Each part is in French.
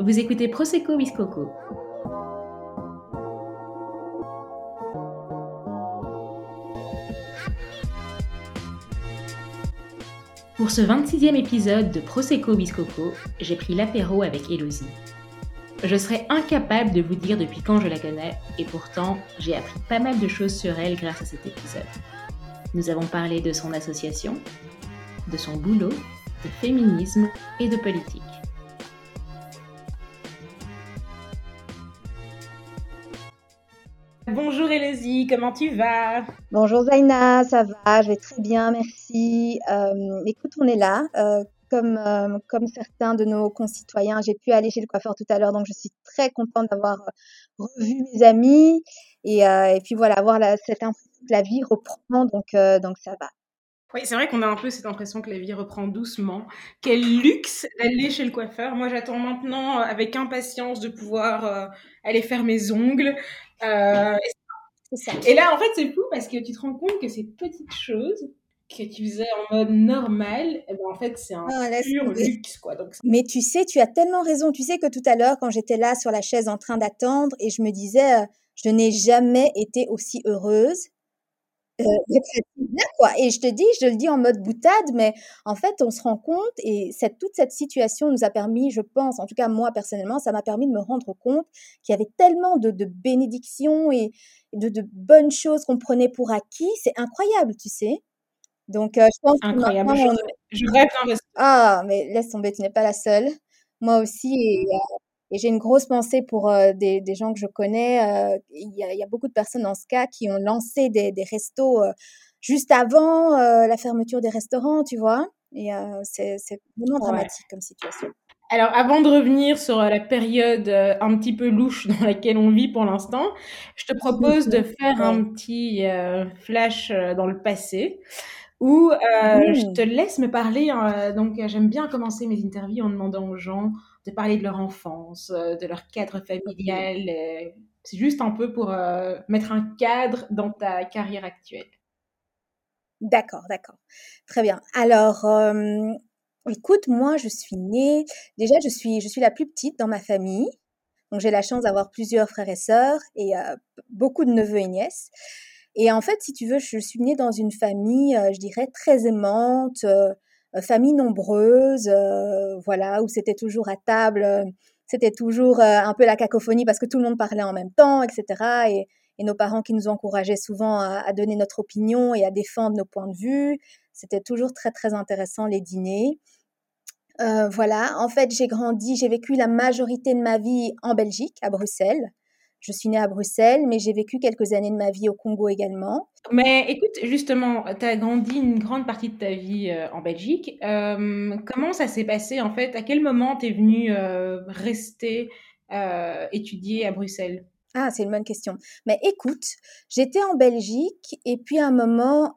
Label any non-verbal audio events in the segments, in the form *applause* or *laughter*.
Vous écoutez Prosecco Biscoco. Pour ce 26e épisode de Prosecco Biscoco, j'ai pris l'apéro avec Elodie. Je serais incapable de vous dire depuis quand je la connais, et pourtant j'ai appris pas mal de choses sur elle grâce à cet épisode. Nous avons parlé de son association, de son boulot, de féminisme et de politique. Comment tu vas? Bonjour Zaina, ça va, je vais très bien, merci. Euh, écoute, on est là. Euh, comme, euh, comme certains de nos concitoyens, j'ai pu aller chez le coiffeur tout à l'heure, donc je suis très contente d'avoir revu mes amis. Et, et puis voilà, avoir la, cette impression que la vie reprend, donc, donc ça va. Oui, c'est vrai qu'on a un peu cette impression que la vie reprend doucement. Quel luxe d'aller chez le coiffeur. Moi, j'attends maintenant avec impatience de pouvoir aller faire mes ongles, euh, et là, en fait, c'est fou parce que tu te rends compte que ces petites choses que tu faisais en mode normal, eh ben, en fait, c'est un ah, pur luxe, quoi. Donc, Mais tu sais, tu as tellement raison. Tu sais que tout à l'heure, quand j'étais là sur la chaise en train d'attendre et je me disais, euh, je n'ai jamais été aussi heureuse euh, quoi. Et je te dis, je le dis en mode boutade, mais en fait, on se rend compte et cette, toute cette situation nous a permis, je pense, en tout cas moi personnellement, ça m'a permis de me rendre compte qu'il y avait tellement de, de bénédictions et de, de bonnes choses qu'on prenait pour acquis. C'est incroyable, tu sais. Donc, euh, je pense incroyable. Je, rêve Ah, mais laisse tomber, tu n'es pas la seule. Moi aussi, et, euh, et j'ai une grosse pensée pour euh, des, des, gens que je connais. Euh, il y, a, y, a, beaucoup de personnes dans ce cas qui ont lancé des, des restos juste avant la fermeture des restaurants, tu vois. Et c'est vraiment dramatique comme situation. Alors, avant de revenir sur la période un petit peu louche dans laquelle on vit pour l'instant, je te propose de faire un petit flash dans le passé où je te laisse me parler. donc, j'aime bien commencer mes interviews en demandant aux gens de parler de leur enfance, euh, de leur cadre familial. Euh, c'est juste un peu pour euh, mettre un cadre dans ta carrière actuelle. D'accord, d'accord. Très bien. Alors, écoute, moi, je suis née. Déjà, je suis, je suis la plus petite dans ma famille. Donc, j'ai la chance d'avoir plusieurs frères et sœurs et beaucoup de neveux et nièces. Et en fait, si tu veux, je suis née dans une famille, je dirais, très aimante, famille nombreuse, voilà, où c'était toujours à table, c'était toujours un peu la cacophonie parce que tout le monde parlait en même temps, etc. Et, nos parents qui nous encourageaient souvent à, donner notre opinion et à défendre nos points de vue. C'était toujours très très intéressant les dîners. Euh, voilà, en fait j'ai grandi, j'ai vécu la majorité de ma vie en Belgique, à Bruxelles. Je suis née à Bruxelles, mais j'ai vécu quelques années de ma vie au Congo également. Mais écoute, justement, tu as grandi une grande partie de ta vie euh, en Belgique. Euh, comment ça s'est passé en fait? À quel moment tu es venue rester étudier à Bruxelles? Ah, c'est une bonne question. Mais écoute, j'étais en Belgique et puis à un moment,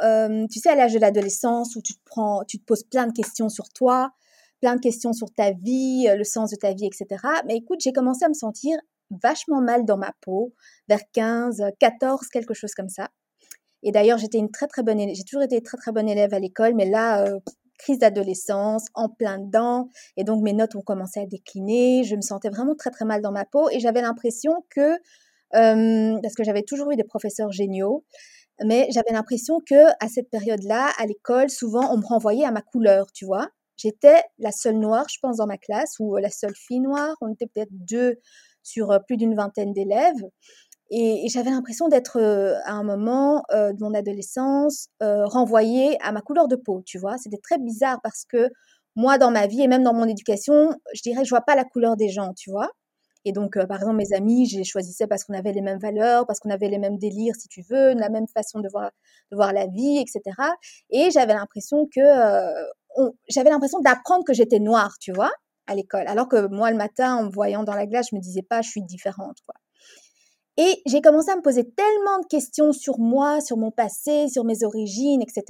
tu sais, à l'âge de l'adolescence où tu te prends, tu te poses plein de questions sur toi, plein de questions sur ta vie, le sens de ta vie, etc. Mais écoute, j'ai commencé à me sentir vachement mal dans ma peau, vers 15, 14, quelque chose comme ça. Et d'ailleurs, j'étais une très très bonne élève, j'ai toujours été très très bonne élève à l'école, mais là, euh, crise d'adolescence, en plein dedans, et donc mes notes ont commencé à décliner, je me sentais vraiment très très mal dans ma peau, et j'avais l'impression que, euh, parce que j'avais toujours eu des professeurs géniaux, mais j'avais l'impression que à cette période-là, à l'école, souvent on me renvoyait à ma couleur, tu vois. J'étais la seule noire, je pense, dans ma classe, ou la seule fille noire. On était peut-être deux sur plus d'une vingtaine d'élèves. Et, j'avais l'impression d'être à un moment de mon adolescence renvoyée à ma couleur de peau, tu vois? C'était très bizarre parce que moi, dans ma vie et même dans mon éducation, je dirais que je vois pas la couleur des gens, tu vois? Et donc, par exemple, mes amis, je les choisissais parce qu'on avait les mêmes valeurs, parce qu'on avait les mêmes délires, si tu veux, la même façon de voir, de voir la vie, etc. Et j'avais l'impression que, j'avais l'impression d'apprendre que j'étais noire, tu vois à l'école. Alors que moi, le matin, en me voyant dans la glace, je me disais pas, je suis différente, quoi. Et j'ai commencé à me poser tellement de questions sur moi, sur mon passé, sur mes origines, etc.,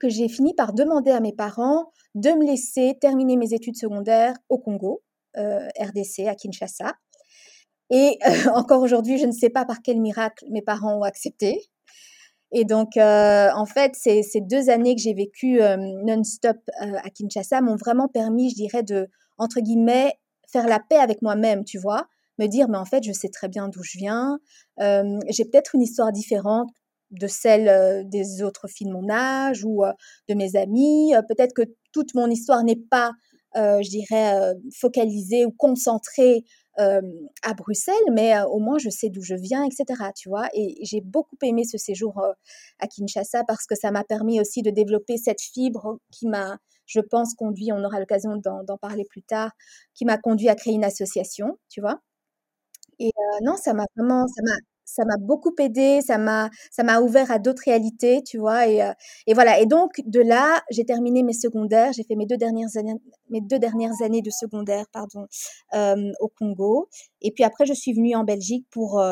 que j'ai fini par demander à mes parents de me laisser terminer mes études secondaires au Congo, euh, RDC, à Kinshasa. Et euh, *laughs* encore aujourd'hui, je ne sais pas par quel miracle mes parents ont accepté. Et donc, euh, en fait, ces, ces, deux années que j'ai vécues non-stop à Kinshasa m'ont vraiment permis, je dirais, de, entre guillemets, faire la paix avec moi-même, tu vois, me dire, mais en fait, je sais très bien d'où je viens, j'ai peut-être une histoire différente de celle des autres filles de mon âge ou de mes amis, peut-être que toute mon histoire n'est pas, je dirais, focalisée ou concentrée à Bruxelles, mais au moins je sais d'où je viens, etc. Tu vois, et j'ai beaucoup aimé ce séjour à Kinshasa parce que ça m'a permis aussi de développer cette fibre qui m'a, je pense, conduit, on aura l'occasion d'en parler plus tard, qui m'a conduit à créer une association, tu vois. Et non, ça m'a vraiment, ça m'a, ça m'a beaucoup aidé, ça m'a, ça m'a ouvert à d'autres réalités, tu vois. Et, et voilà. Et donc de là, j'ai terminé mes secondaires. J'ai fait mes deux dernières années, mes deux dernières années de secondaire, pardon, au Congo. Et puis après, je suis venue en Belgique pour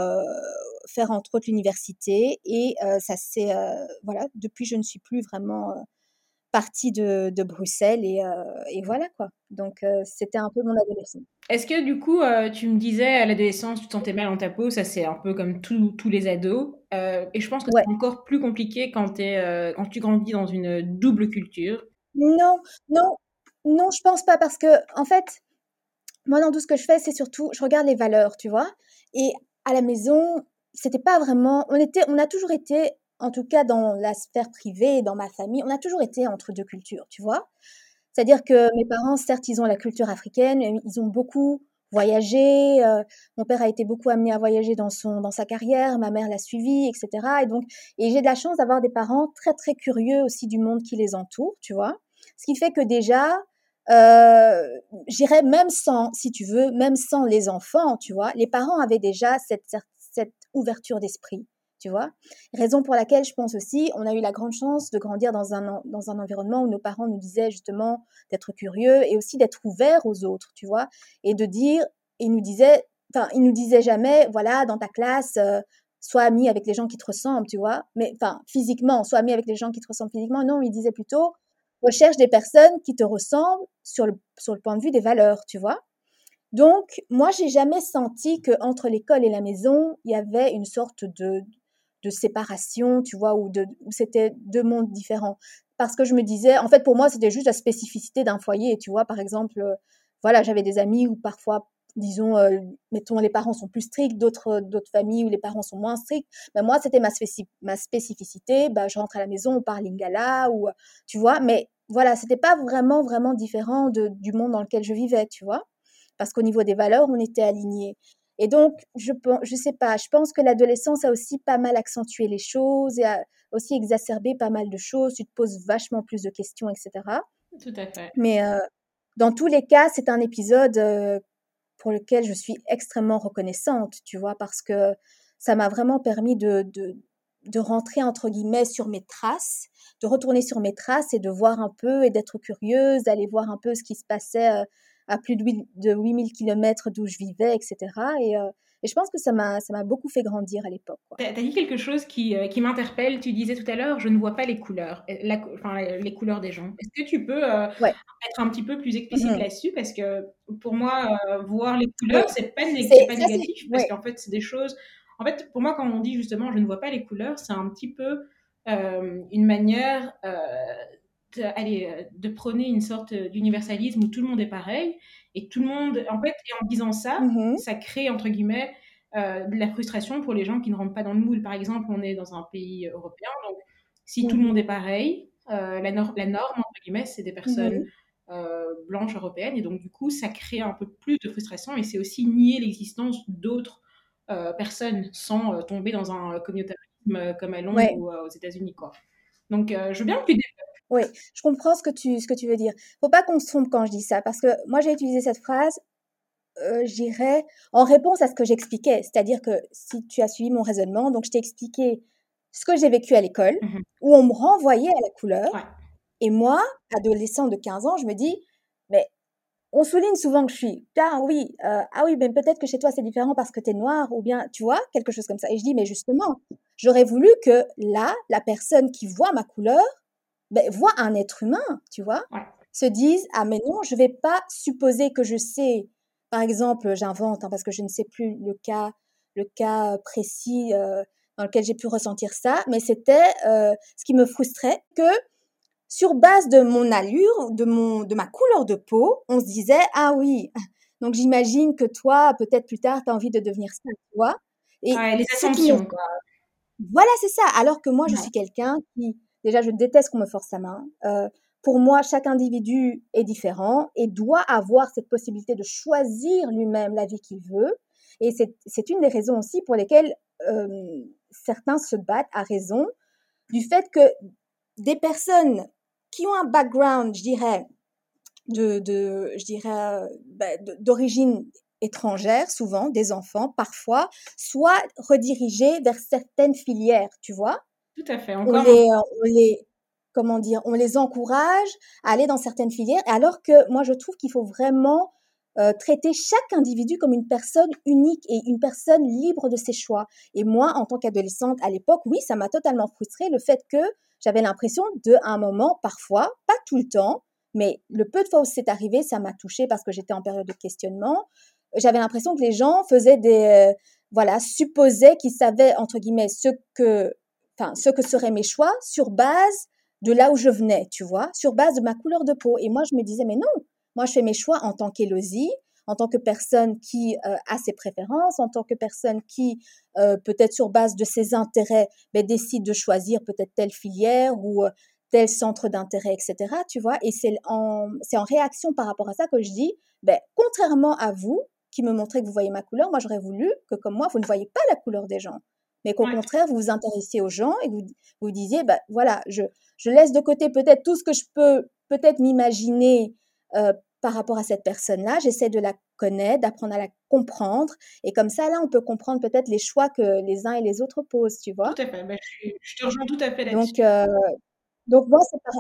faire entre autres l'université. Et ça c'est, voilà. Depuis, je ne suis plus vraiment partie de, de Bruxelles et, et, voilà quoi. Donc c'était un peu mon adolescence. Est-ce que du coup, euh, tu me disais à l'adolescence, tu te sentais mal dans ta peau, ça c'est un peu comme tous les ados. Euh, et je pense que c'est encore plus compliqué quand, es, euh, quand tu grandis dans une double culture. Non, non, non, je pense pas parce que, en fait, moi dans tout ce que je fais, c'est surtout, je regarde les valeurs, tu vois. Et à la maison, c'était pas vraiment, on était, on a toujours été, en tout cas dans la sphère privée, dans ma famille, on a toujours été entre deux cultures, tu vois. C'est-à-dire que mes parents, certes, ils ont la culture africaine, ils ont beaucoup voyagé. Euh, mon père a été beaucoup amené à voyager dans son dans sa carrière, ma mère l'a suivi, etc. Et donc, et j'ai de la chance d'avoir des parents très très curieux aussi du monde qui les entoure, tu vois. Ce qui fait que déjà, euh, j'irais même sans, si tu veux, même sans les enfants, tu vois, les parents avaient déjà cette, cette ouverture d'esprit tu vois. Raison pour laquelle je pense aussi, on a eu la grande chance de grandir dans un, dans un environnement où nos parents nous disaient justement d'être curieux et aussi d'être ouverts aux autres, tu vois, et de dire, ils nous disaient, enfin, ils nous disaient jamais, voilà, dans ta classe, euh, sois ami avec les gens qui te ressemblent, tu vois, mais enfin, physiquement, sois ami avec les gens qui te ressemblent physiquement. Non, ils disaient plutôt, recherche des personnes qui te ressemblent sur le, sur le point de vue des valeurs, tu vois. Donc, moi, j'ai jamais senti que entre l'école et la maison, il y avait une sorte de, de séparation, tu vois, ou, de, c'était deux mondes différents. Parce que je me disais, en fait, pour moi, c'était juste la spécificité d'un foyer, tu vois, par exemple, euh, voilà, j'avais des amis où parfois, disons, euh, mettons, les parents sont plus stricts, d'autres, d'autres familles où les parents sont moins stricts. Mais moi, c'était ma, ma spécificité. Bah, je rentre à la maison, on parle lingala, ou, tu vois, mais voilà, c'était pas vraiment, vraiment différent de, du monde dans lequel je vivais, tu vois. Parce qu'au niveau des valeurs, on était alignés. Et donc, je je sais pas, je pense que l'adolescence a aussi pas mal accentué les choses et a aussi exacerbé pas mal de choses. Tu te poses vachement plus de questions, etc. Tout à fait. Mais euh, dans tous les cas, c'est un épisode euh, pour lequel je suis extrêmement reconnaissante, tu vois, parce que ça m'a vraiment permis de, de, de rentrer, entre guillemets, sur mes traces, de retourner sur mes traces et de voir un peu et d'être curieuse, d'aller voir un peu ce qui se passait. Euh, à plus de 8000 km d'où je vivais, etc. Et, euh, et je pense que ça m'a, ça m'a beaucoup fait grandir à l'époque. Tu as dit quelque chose qui, euh, qui m'interpelle. Tu disais tout à l'heure, je ne vois pas les couleurs, la, enfin, les couleurs des gens. Est-ce que tu peux euh, être un petit peu plus explicite mmh là-dessus? Parce que pour moi, voir les couleurs, c'est pas, pas négatif, parce qu'en fait, c'est des choses... En fait, pour moi, quand on dit justement, je ne vois pas les couleurs, c'est un petit peu une manière allez, euh, de prôner une sorte d'universalisme où tout le monde est pareil et tout le monde, en fait, et en disant ça, mmh ça crée entre guillemets euh, de la frustration pour les gens qui ne rentrent pas dans le moule. Par exemple, on est dans un pays européen, donc si tout le mmh monde est pareil, euh, la, la, norme entre guillemets, c'est des personnes mmh blanches européennes et donc du coup, ça crée un peu plus de frustration et c'est aussi nier l'existence d'autres personnes sans tomber dans un communautarisme comme à Londres ou aux États-Unis, quoi. Donc, je veux bien que tu oui, je comprends ce que tu, ce que tu veux dire. Faut pas qu'on se trompe quand je dis ça, parce que moi j'ai utilisé cette phrase, euh, j'irais en réponse à ce que j'expliquais. C'est-à-dire que si tu as suivi mon raisonnement, donc je t'ai expliqué ce que j'ai vécu à l'école, mmh où on me renvoyait à la couleur. Et moi, adolescent de 15 ans, je me dis, mais on souligne souvent que je suis, ah oui, euh, ah oui, mais peut-être que chez toi c'est différent parce que tu es noir, ou bien, tu vois, quelque chose comme ça. Et je dis, mais justement, j'aurais voulu que là, la personne qui voit ma couleur, ben, voient un être humain, tu vois, se disent ah mais non, je vais pas supposer que je sais. Par exemple, j'invente hein, parce que je ne sais plus le cas le cas précis euh, dans lequel j'ai pu ressentir ça, mais c'était euh, ce qui me frustrait que sur base de mon allure, de mon de ma couleur de peau, on se disait ah oui, *laughs* Donc j'imagine que toi, peut-être plus tard, tu as envie de devenir ça, tu vois. Et ouais, les assumptions. Voilà, c'est ça. Alors que moi, je suis quelqu'un qui, déjà, je déteste qu'on me force sa main. Euh, pour moi, chaque individu est différent et doit avoir cette possibilité de choisir lui-même la vie qu'il veut. Et c'est une des raisons aussi pour lesquelles euh, certains se battent à raison du fait que des personnes qui ont un background, je dirais, de, je dirais, bah, d'origine étrangère, souvent des enfants, parfois, soient redirigés vers certaines filières, tu vois. Tout à fait. Encore on, les, on les, comment dire, on les encourage à aller dans certaines filières, alors que moi je trouve qu'il faut vraiment euh, traiter chaque individu comme une personne unique et une personne libre de ses choix. Et moi, en tant qu'adolescente à l'époque, oui, ça m'a totalement frustrée le fait que j'avais l'impression de, un moment, parfois, pas tout le temps, mais le peu de fois où c'est arrivé, ça m'a touchée parce que j'étais en période de questionnement. J'avais l'impression que les gens faisaient des, euh, voilà, supposaient qu'ils savaient entre guillemets ce que, enfin, ce que seraient mes choix sur base de là où je venais, tu vois, sur base de ma couleur de peau. Et moi, je me disais, mais non, moi, je fais mes choix en tant qu'Élodie, en tant que personne qui euh, a ses préférences, en tant que personne qui, euh, peut-être sur base de ses intérêts, ben, décide de choisir peut-être telle filière ou euh, tel centre d'intérêt, etc. Tu vois, et c'est en, en réaction par rapport à ça que je dis, ben, contrairement à vous, qui me montrez que vous voyez ma couleur, moi j'aurais voulu que comme moi, vous ne voyez pas la couleur des gens, mais qu'au contraire, vous vous intéressiez aux gens et vous vous disiez, ben voilà, je, je laisse de côté peut-être tout ce que je peux peut-être m'imaginer euh, par rapport à cette personne-là. J'essaie de la connaître, d'apprendre à la comprendre. Et comme ça, là, on peut comprendre peut-être les choix que les uns et les autres posent, tu vois. Tout à fait. Ben, je, te rejoins tout à fait là-dessus. Donc, euh, donc moi, c'est par,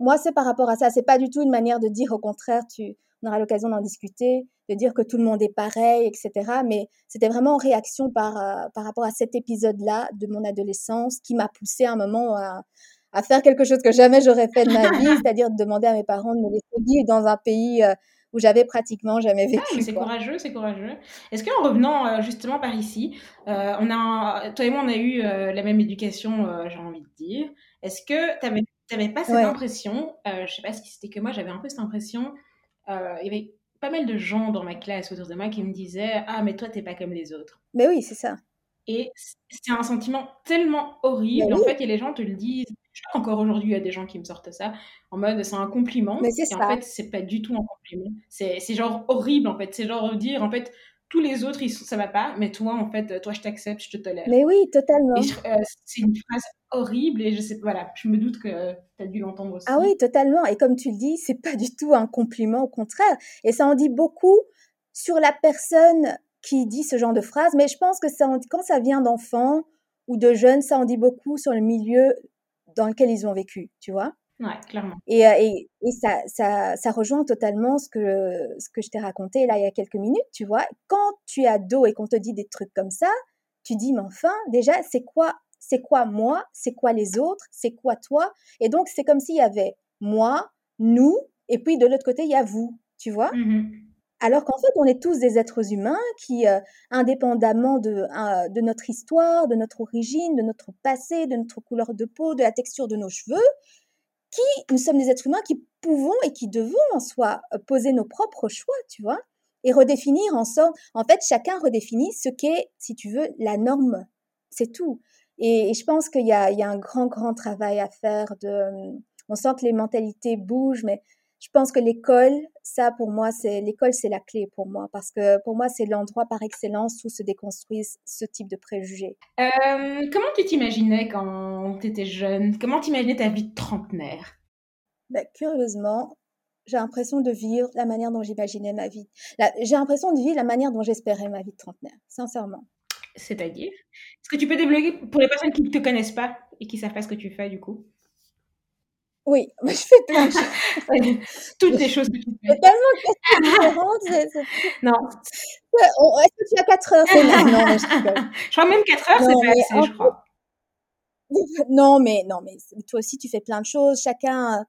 moi, c'est par rapport à ça. C'est pas du tout une manière de dire, au contraire, tu, on aura l'occasion d'en discuter, de dire que tout le monde est pareil, etc. Mais c'était vraiment en réaction par, euh, par rapport à cet épisode-là de mon adolescence qui m'a poussé à un moment à, à faire quelque chose que jamais j'aurais fait de ma vie, *laughs* c'est-à-dire de demander à mes parents de me laisser vivre dans un pays euh, où j'avais pratiquement jamais vécu. Ah, c'est courageux, c'est courageux. Est-ce qu'en revenant euh, justement par ici, euh, on a, toi et moi, on a eu la même éducation, j'ai envie de dire. Est-ce que tu n'avais pas cette impression, je sais pas si c'était que moi, j'avais un peu cette impression, il y avait pas mal de gens dans ma classe autour de moi qui me disaient Ah, mais toi, t'es pas comme les autres. Mais oui, c'est ça. Et c'est un sentiment tellement horrible. En fait, et les gens te le disent. Encore aujourd'hui, il y a des gens qui me sortent ça en mode c'est un compliment. Mais c'est et en fait, c'est pas du tout un compliment. C'est genre horrible en fait. C'est genre dire en fait tous les autres ils, ça va pas, mais toi en fait, toi je t'accepte, je te tolère. Mais oui, totalement. Euh, c'est une phrase horrible et je sais voilà, je me doute que tu as dû l'entendre aussi. Ah oui, totalement. Et comme tu le dis, c'est pas du tout un compliment, au contraire. Et ça en dit beaucoup sur la personne qui dit ce genre de phrase, mais je pense que ça quand ça vient d'enfants ou de jeunes, ça en dit beaucoup sur le milieu dans lequel ils ont vécu, tu vois? Ouais, clairement. Et, et, et ça, ça, ça, rejoint totalement ce que, ce que je t'ai raconté là il y a quelques minutes, tu vois? Quand tu es ado et qu'on te dit des trucs comme ça, tu dis, mais enfin, déjà, c'est quoi, c'est quoi moi, c'est quoi les autres, c'est quoi toi? Et donc, c'est comme s'il y avait moi, nous, et puis de l'autre côté, il y a vous, tu vois? Mmh alors qu'en fait, on est tous des êtres humains qui, euh, indépendamment de, euh, de notre histoire, de notre origine, de notre passé, de notre couleur de peau, de la texture de nos cheveux, qui, nous sommes des êtres humains qui pouvons et qui devons en soi euh, poser nos propres choix, tu vois, et redéfinir en sorte, en fait, chacun redéfinit ce qu'est, si tu veux, la norme. C'est tout. Et, je pense qu'il y y a un grand, grand travail à faire on sent que les mentalités bougent, mais je pense que l'école, ça pour moi, c'est l'école, c'est la clé pour moi parce que pour moi, c'est l'endroit par excellence où se déconstruisent ce type de préjugés. Euh, comment tu t'imaginais quand tu étais jeune? Comment t'imaginais ta vie de trentenaire? Ben, Curieusement, j'ai l'impression de vivre la manière dont j'imaginais ma vie. J'ai l'impression de vivre la manière dont j'espérais ma vie de trentenaire, sincèrement. C'est-à-dire Est-ce que tu peux débloquer pour les personnes qui ne te connaissent pas et qui savent pas ce que tu fais du coup? Oui, je fais plein de choses. Toutes les choses que tu fais. tellement de différentes. *laughs* Non. Est-ce que tu as 4 heures? C'est Non, mais je Je crois même 4 heures, c'est pas assez, je crois. *laughs* Non, mais, non, mais toi aussi, tu fais plein de choses. Chacun,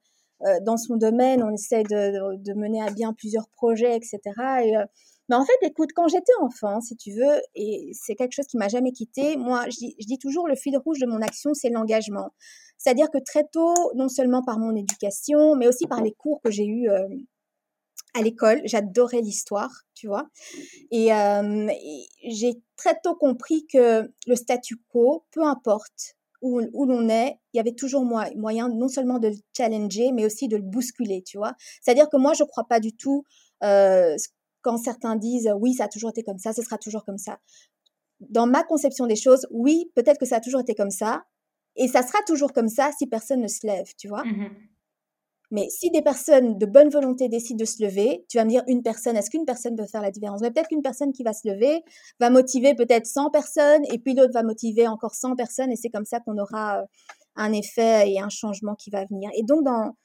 euh, dans son domaine, on essaie de, de, mener à bien plusieurs projets, etc. Et, euh, mais en fait, écoute, quand j'étais enfant, si tu veux, et c'est quelque chose qui m'a jamais quitté, moi, je dis, je dis toujours, le fil rouge de mon action, c'est l'engagement. C'est-à-dire que très tôt, non seulement par mon éducation, mais aussi par les cours que j'ai eus euh, à l'école. J'adorais l'histoire, tu vois. Et, et j'ai très tôt compris que le statu quo, peu importe où, où l'on est, il y avait toujours moyen non seulement de le challenger, mais aussi de le bousculer, tu vois. C'est-à-dire que moi, je ne crois pas du tout euh, quand certains disent oui, ça a toujours été comme ça, ce sera toujours comme ça. Dans ma conception des choses, oui, peut-être que ça a toujours été comme ça, et ça sera toujours comme ça si personne ne se lève, tu vois. Mmh mais si des personnes de bonne volonté décident de se lever, tu vas me dire une personne, est-ce qu'une personne peut faire la différence? Mais peut-être qu'une personne qui va se lever va motiver peut-être 100 personnes et puis l'autre va motiver encore 100 personnes et c'est comme ça qu'on aura euh, un effet et un changement qui va venir. Et donc dans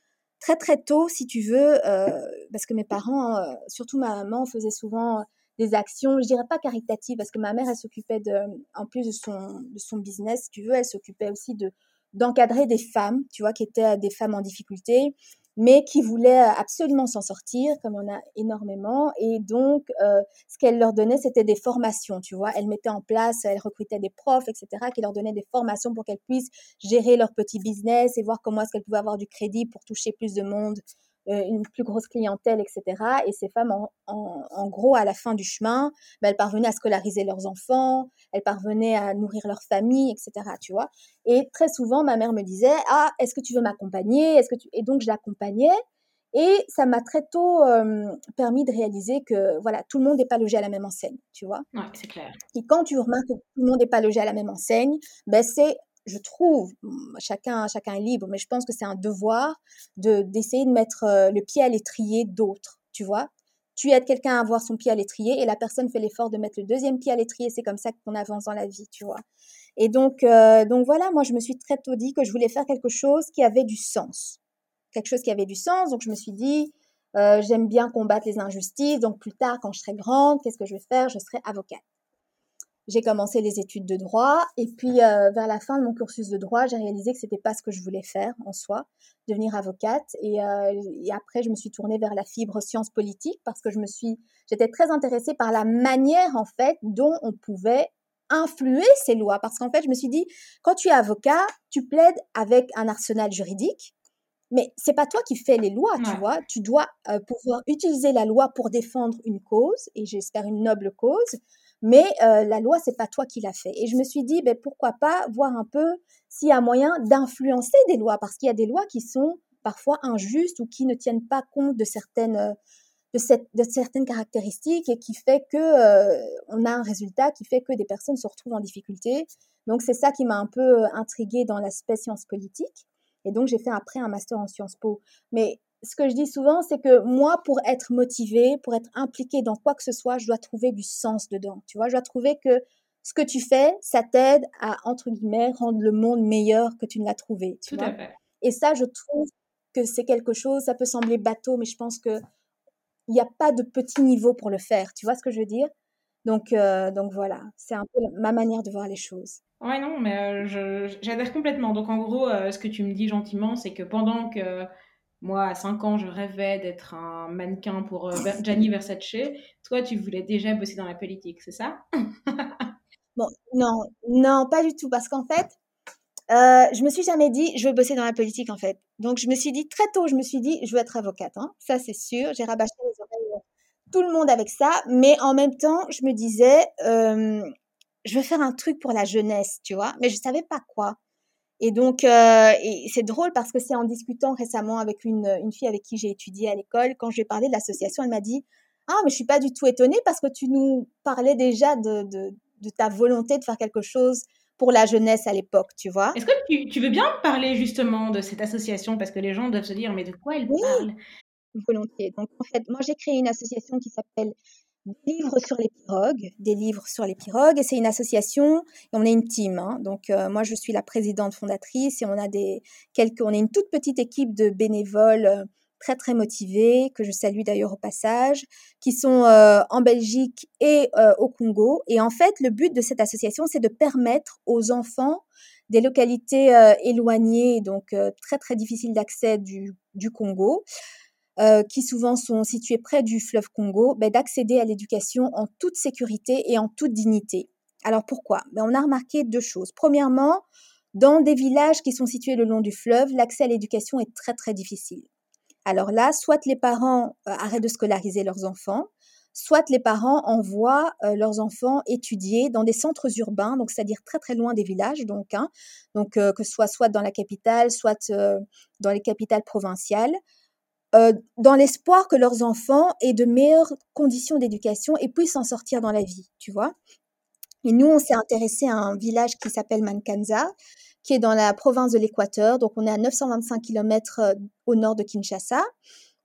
très très tôt, si tu veux, euh, parce que mes parents, euh, surtout ma maman, faisaient souvent des actions, je dirais pas caritatives, parce que ma mère, elle s'occupait de, en plus de son, de son business, si tu veux, elle s'occupait aussi de d'encadrer des femmes, tu vois, qui étaient des femmes en difficulté, mais qui voulaient absolument s'en sortir, comme on a énormément. Et donc, euh, ce qu'elle leur donnait, c'était des formations, tu vois. Elle mettait en place, elle recrutait des profs, etc., qui leur donnaient des formations pour qu'elles puissent gérer leur petit business et voir comment est-ce qu'elles pouvaient avoir du crédit pour toucher plus de monde euh, une plus grosse clientèle, etc. Et ces femmes, en, en, gros, à la fin du chemin, ben, elles parvenaient à scolariser leurs enfants, elles parvenaient à nourrir leur famille, etc. Tu vois. Et très souvent, ma mère me disait, ah, est-ce que tu veux m'accompagner? Est-ce que tu... Et donc, je l'accompagnais. Et ça m'a très tôt euh, permis de réaliser que voilà, tout le monde n'est pas logé à la même enseigne, tu vois. Ouais, c'est clair. Et quand tu remarques que tout le monde n'est pas logé à la même enseigne, ben c'est je trouve, chacun, chacun est libre, mais je pense que c'est un devoir de d'essayer de mettre euh, le pied à l'étrier d'autres, tu vois? Tu aides quelqu'un à avoir son pied à l'étrier et la personne fait l'effort de mettre le deuxième pied à l'étrier. C'est comme ça qu'on avance dans la vie, tu vois? Et donc, euh, donc voilà, moi je me suis très tôt dit que je voulais faire quelque chose qui avait du sens, quelque chose qui avait du sens. Donc je me suis dit, euh, j'aime bien combattre les injustices. Donc plus tard, quand je serai grande, qu'est-ce que je vais faire? Je serai avocate j'ai commencé les études de droit et puis euh, vers la fin de mon cursus de droit, j'ai réalisé que c'était pas ce que je voulais faire en soi, devenir avocate. Et, euh, et, après, je me suis tournée vers la fibre sciences politiques parce que je me suis, j'étais très intéressée par la manière en fait dont on pouvait influer ces lois. Parce qu'en fait, je me suis dit, quand tu es avocat, tu plaides avec un arsenal juridique. Mais c'est pas toi qui fais les lois, tu vois. Tu dois euh, pouvoir utiliser la loi pour défendre une cause, et j'espère une noble cause mais euh, la loi, c'est pas toi qui l'as fait. Et je me suis dit, ben, pourquoi pas voir un peu s'il y a moyen d'influencer des lois, parce qu'il y a des lois qui sont parfois injustes ou qui ne tiennent pas compte de certaines, euh, de, certaines caractéristiques et qui fait que euh, on a un résultat qui fait que des personnes se retrouvent en difficulté. Donc c'est ça qui m'a un peu intriguée dans l'aspect sciences politiques. Et donc j'ai fait après un master en Sciences Po. Mais ce que je dis souvent, c'est que moi, pour être motivée, pour être impliquée dans quoi que ce soit, je dois trouver du sens dedans. Tu vois, je dois trouver que ce que tu fais, ça t'aide à, entre guillemets, rendre le monde meilleur que tu ne l'as trouvé. Tout à fait. Et ça, je trouve que c'est quelque chose, ça peut sembler bateau, mais je pense que il n'y a pas de petit niveau pour le faire. Tu vois ce que je veux dire? Donc, euh, donc voilà, c'est un peu ma manière de voir les choses. Ouais, non, mais euh, j'adhère complètement. Donc en gros, euh, ce que tu me dis gentiment, c'est que pendant que moi, à 5 ans, je rêvais d'être un mannequin pour euh, Gianni Versace. Toi, tu voulais déjà bosser dans la politique, c'est ça? *laughs* Non, non, pas du tout, parce qu'en fait, euh, je me suis jamais dit, je veux bosser dans la politique, en fait. Donc, je me suis dit, très tôt, je me suis dit, je veux être avocate, hein. ça c'est sûr. J'ai rabâché les oreilles tout le monde avec ça, mais en même temps, je me disais, euh, je veux faire un truc pour la jeunesse, tu vois, mais je savais pas quoi. Et donc, euh, c'est drôle parce que c'est en discutant récemment avec une, une fille avec qui j'ai étudié à l'école, quand je lui ai parlé de l'association, elle m'a dit Ah, mais je suis pas du tout étonnée parce que tu nous parlais déjà de, de, de ta volonté de faire quelque chose pour la jeunesse à l'époque, tu vois. Est-ce que tu, tu, veux bien parler justement de cette association? Parce que les gens doivent se dire Mais de quoi elle oui, parle? Volontiers. Donc, en fait, moi, j'ai créé une association qui s'appelle des livres sur les pirogues, des livres sur les pirogues. Et c'est une association, et on est une team. Hein. Donc euh, moi, je suis la présidente fondatrice et on a des quelques, on est une toute petite équipe de bénévoles euh, très très motivés que je salue d'ailleurs au passage, qui sont euh, en Belgique et au Congo. Et en fait, le but de cette association, c'est de permettre aux enfants des localités éloignées, donc très très difficiles d'accès du, du Congo, euh, qui souvent sont situés près du fleuve Congo, ben, d'accéder à l'éducation en toute sécurité et en toute dignité. Alors pourquoi? Ben, On a remarqué deux choses. Premièrement, dans des villages qui sont situés le long du fleuve, l'accès à l'éducation est très très difficile. Alors là, soit les parents arrêtent de scolariser leurs enfants, soit les parents envoient leurs enfants étudier dans des centres urbains, donc c'est-à-dire très très loin des villages, donc, hein, donc que ce soit soit dans la capitale, soit dans les capitales provinciales, dans l'espoir que leurs enfants aient de meilleures conditions d'éducation et puissent s'en sortir dans la vie, tu vois. Et nous, on s'est intéressé à un village qui s'appelle Mankanza, qui est dans la province de l'Équateur, donc on est à 925 km au nord de Kinshasa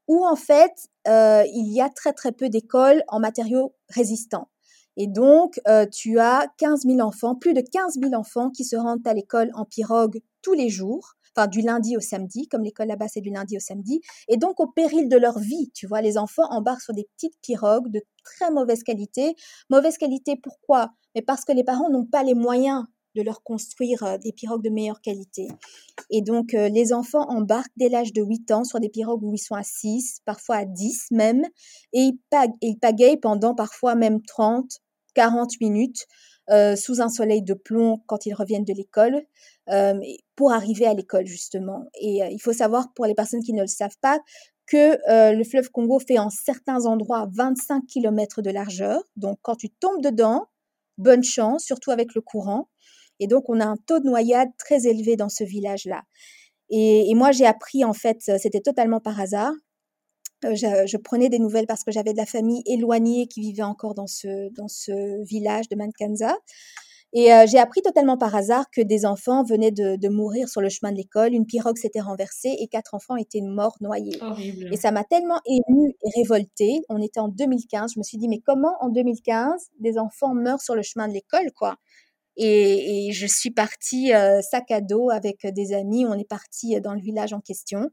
où en fait, euh, il y a très très peu d'écoles en matériaux résistants. Et donc, euh, tu as 15 000 enfants, plus de 15 000 enfants qui se rendent à l'école en pirogue tous les jours, du lundi au samedi, comme l'école là-bas c'est du lundi au samedi, et donc au péril de leur vie, tu vois, les enfants embarquent sur des petites pirogues de très mauvaise qualité. Mauvaise qualité pourquoi? Mais parce que les parents n'ont pas les moyens de leur construire des pirogues de meilleure qualité. Et donc, les enfants embarquent dès l'âge de 8 ans sur des pirogues où ils sont à 6, parfois à 10 même, et ils, ils pagayent pendant parfois même 30, 40 minutes sous un soleil de plomb quand ils reviennent de l'école, pour arriver à l'école justement. Et il faut savoir, pour les personnes qui ne le savent pas, que le fleuve Congo fait en certains endroits 25 km de largeur. Donc, quand tu tombes dedans, bonne chance, surtout avec le courant. Et donc, on a un taux de noyade très élevé dans ce village-là. Et, moi, j'ai appris, en fait, c'était totalement par hasard. Euh, je, prenais des nouvelles parce que j'avais de la famille éloignée qui vivait encore dans ce, dans ce village de Mankanza. Et euh, j'ai appris totalement par hasard que des enfants venaient de, mourir sur le chemin de l'école, une pirogue s'était renversée et quatre enfants étaient morts noyés. Et ça m'a tellement émue et révoltée. On était en 2015. Je me suis dit, mais comment en 2015 des enfants meurent sur le chemin de l'école, quoi? Et, je suis partie euh, sac à dos avec des amis. On est parti dans le village en question.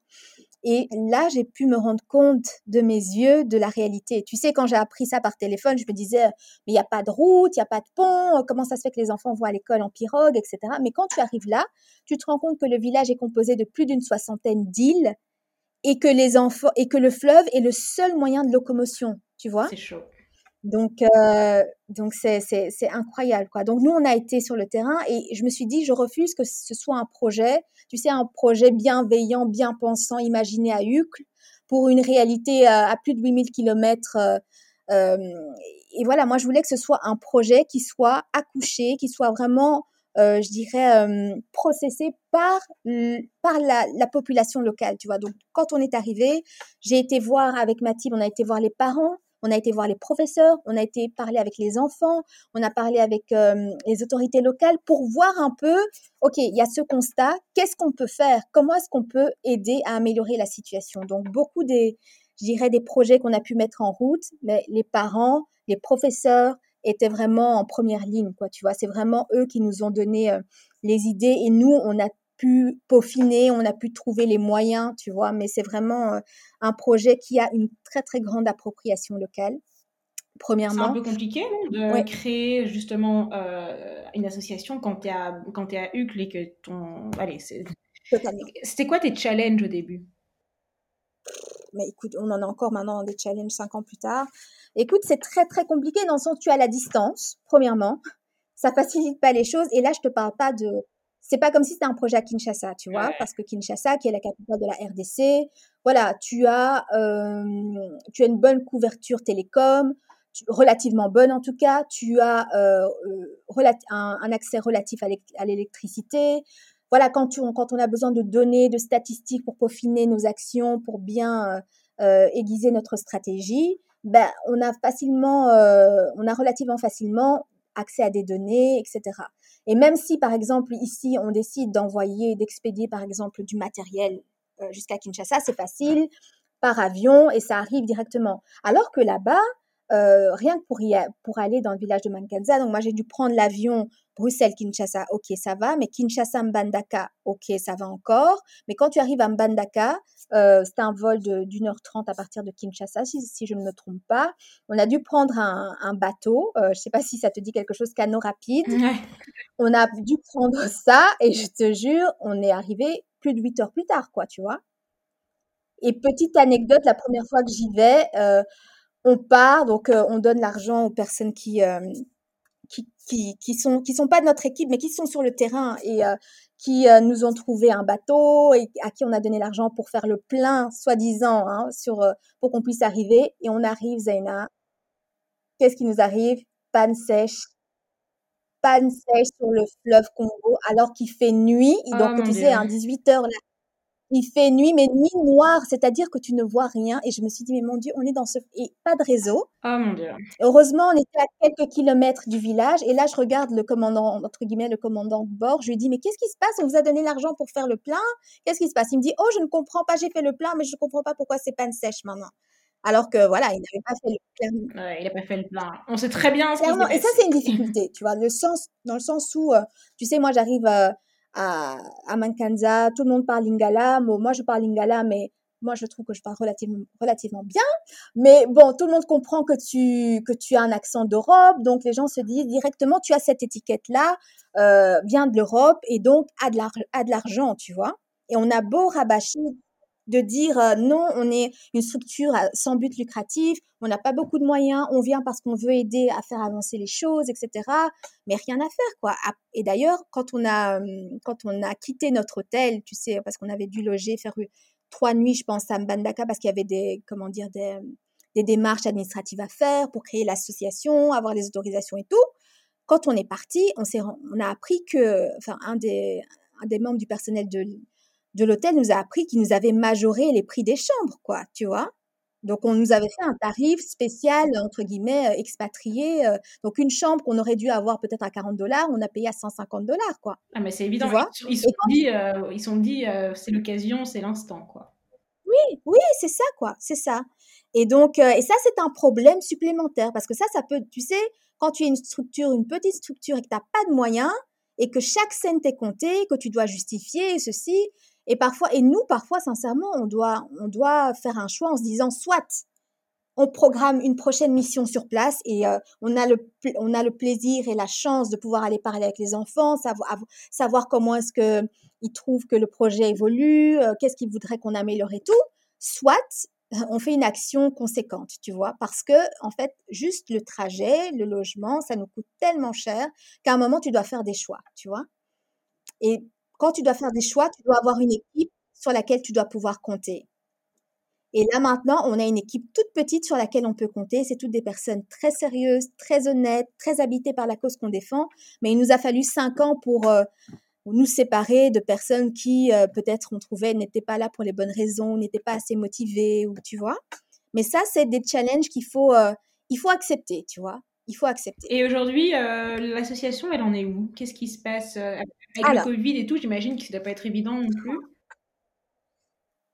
Et là, j'ai pu me rendre compte de mes yeux de la réalité. Tu sais, quand j'ai appris ça par téléphone, je me disais, mais il n'y a pas de route, il n'y a pas de pont, comment ça se fait que les enfants vont à l'école en pirogue, etc. Mais quand tu arrives là, tu te rends compte que le village est composé de plus d'une soixantaine d'îles et que les enfants et que le fleuve est le seul moyen de locomotion. Tu vois C'est chaud. Donc, euh, donc c'est, c'est, c'est incroyable, quoi. Donc, nous, on a été sur le terrain et je me suis dit, je refuse que ce soit un projet, tu sais, un projet bienveillant, bien pensant, imaginé à Uccle pour une réalité à, à plus de 8000 kilomètres. Euh, euh, et voilà, moi, je voulais que ce soit un projet qui soit accouché, qui soit vraiment, euh, je dirais, euh, processé par, par la, la, population locale, tu vois. Donc, quand on est arrivé, j'ai été voir avec Mathilde, on a été voir les parents, on a été voir les professeurs, on a été parler avec les enfants, on a parlé avec euh, les autorités locales pour voir un peu, OK, il y a ce constat, qu'est-ce qu'on peut faire? Comment est-ce qu'on peut aider à améliorer la situation? Donc, beaucoup des, des projets qu'on a pu mettre en route, mais les parents, les professeurs étaient vraiment en première ligne, quoi, tu vois? C'est vraiment eux qui nous ont donné euh, les idées et nous, on a pu peaufiner, on a pu trouver les moyens, tu vois, mais c'est vraiment euh, un projet qui a une très très grande appropriation locale. Premièrement. C'est un peu compliqué de créer justement euh, une association quand tu es à quand es à Uccle et que ton allez c'est c'était quoi tes challenges au début? Mais écoute, on en a encore maintenant des challenges cinq ans plus tard. Écoute, c'est très très compliqué dans le sens où tu as la distance, premièrement. Ça facilite pas les choses. Et là, je te parle pas de c'est pas comme si c'était un projet à Kinshasa, tu vois, parce que Kinshasa, qui est la capitale de la RDC, voilà, tu as, euh, tu as une bonne couverture télécom, relativement bonne en tout cas, tu as euh, euh un, un, accès relatif à l'électricité. Voilà, quand, tu, quand on a besoin de données, de statistiques pour peaufiner nos actions, pour bien euh, aiguiser notre stratégie, ben, on a facilement, on a relativement facilement accès à des données, etc. Et même si, par exemple, ici, on décide d'envoyer, d'expédier, par exemple, du matériel euh, jusqu'à Kinshasa, c'est facile, par avion, et ça arrive directement. Alors que là-bas, euh, rien que pour, y pour aller dans le village de Mankanza, donc moi j'ai dû prendre l'avion Bruxelles-Kinshasa, ok ça va, mais Kinshasa-Mbandaka, ok ça va encore, mais quand tu arrives à Mbandaka, euh, c'est un vol d'une heure trente à partir de Kinshasa, si, si, je ne me trompe pas. On a dû prendre un, un bateau, euh, je ne sais pas si ça te dit quelque chose, canot rapide. On a dû prendre ça et je te jure, on est arrivé plus de huit heures plus tard, quoi, tu vois. Et petite anecdote, la première fois que j'y vais, euh, on part, donc euh, on donne l'argent aux personnes qui, euh, qui, qui, qui, sont qui sont pas de notre équipe mais qui sont sur le terrain et, euh, qui euh, nous ont trouvé un bateau et à qui on a donné l'argent pour faire le plein, soi-disant, hein, sur pour qu'on puisse arriver. Et on arrive, Zaina. Qu'est-ce qui nous arrive? Panne sèche. Panne sèche sur le fleuve Congo, alors qu'il fait nuit. Oh Donc, mon tu sais, à 18 heures, là, il fait nuit, mais nuit noire, c'est-à-dire que tu ne vois rien. Et je me suis dit, mais mon Dieu, on est dans ce... Et pas de réseau. Oh mon Dieu. Heureusement, on était à quelques kilomètres du village. Et là, je regarde le commandant, entre guillemets, le commandant de bord. Je lui dis, mais qu'est-ce qui se passe? On vous a donné l'argent pour faire le plein? Qu'est-ce qui se passe? Il me dit, oh, je ne comprends pas, j'ai fait le plein, mais je ne comprends pas pourquoi c'est panne sèche maintenant. Alors que, voilà, il n'avait pas fait le plein. Ouais, il a pas fait le plein. On sait très bien ce Clairement. Et ça, c'est une difficulté, tu vois, le sens, dans le sens où, euh, tu sais, moi, j'arrive euh, à, à Mankanza, tout le monde parle lingala. Moi, je parle lingala, mais moi, je trouve que je parle relativement, relativement bien. Mais bon, tout le monde comprend que tu, que tu as un accent d'Europe. Donc, les gens se disent directement, tu as cette étiquette-là, euh, vient de l'Europe et donc a de l'argent, tu vois. Et on a beau rabâcher de dire euh, non, on est une structure à- sans but lucratif, on n'a pas beaucoup de moyens, on vient parce qu'on veut aider à faire avancer les choses, etc. Mais rien à faire, quoi. Et d'ailleurs, quand on a hum, quand on a quitté notre hôtel, tu sais, parce qu'on avait dû loger, faire trois nuits, je pense, à Mbandaka, parce qu'il y avait des comment dire des des démarches administratives à faire pour créer l'association, avoir les autorisations et tout. Quand on est parti, on on a appris que enfin un des un des membres du personnel de de l'hôtel nous a appris qu'ils nous avaient majoré les prix des chambres, quoi, tu vois. Donc, on nous avait fait un tarif spécial, entre guillemets, euh, expatrié. euh, donc, une chambre qu'on aurait dû avoir peut-être à 40 dollars, on a payé à 150 dollars, quoi. Ah, mais c'est Tu évident. vois Ils se Et sont dit, euh, ils sont dit euh, c'est l'occasion, c'est l'instant, quoi. Oui, oui, c'est ça, quoi, c'est ça. Et donc, euh, et ça, c'est un problème supplémentaire parce que ça, ça peut, tu sais, quand tu es une structure, une petite structure et que tu n'as pas de moyens et que chaque scène t'est comptée, que tu dois justifier ceci, et parfois, et nous, parfois, sincèrement, on doit, on doit faire un choix en se disant, soit on programme une prochaine mission sur place et euh, on a le on a le plaisir et la chance de pouvoir aller parler avec les enfants, savoir avo- savoir comment est-ce que ils trouvent que le projet évolue, euh, qu'est-ce qu'ils voudraient qu'on améliore et tout. Soit euh, on fait une action conséquente, tu vois, parce que en fait, juste le trajet, le logement, ça nous coûte tellement cher qu'à un moment tu dois faire des choix, tu vois. Et quand tu dois faire des choix, tu dois avoir une équipe sur laquelle tu dois pouvoir compter. Et là maintenant, on a une équipe toute petite sur laquelle on peut compter. C'est toutes des personnes très sérieuses, très honnêtes, très habitées par la cause qu'on défend. Mais il nous a fallu cinq ans pour euh, nous séparer de personnes qui, euh, peut-être, on trouvait, n'étaient pas là pour les bonnes raisons, n'étaient pas assez motivées, ou tu vois. Mais ça, c'est des challenges qu'il faut, euh, il faut accepter, tu vois. Il faut accepter. Et aujourd'hui, euh, l'association, elle en est où? Qu'est-ce qui se passe euh, avec Alors, le Covid et tout? J'imagine que ça doit pas être évident non plus.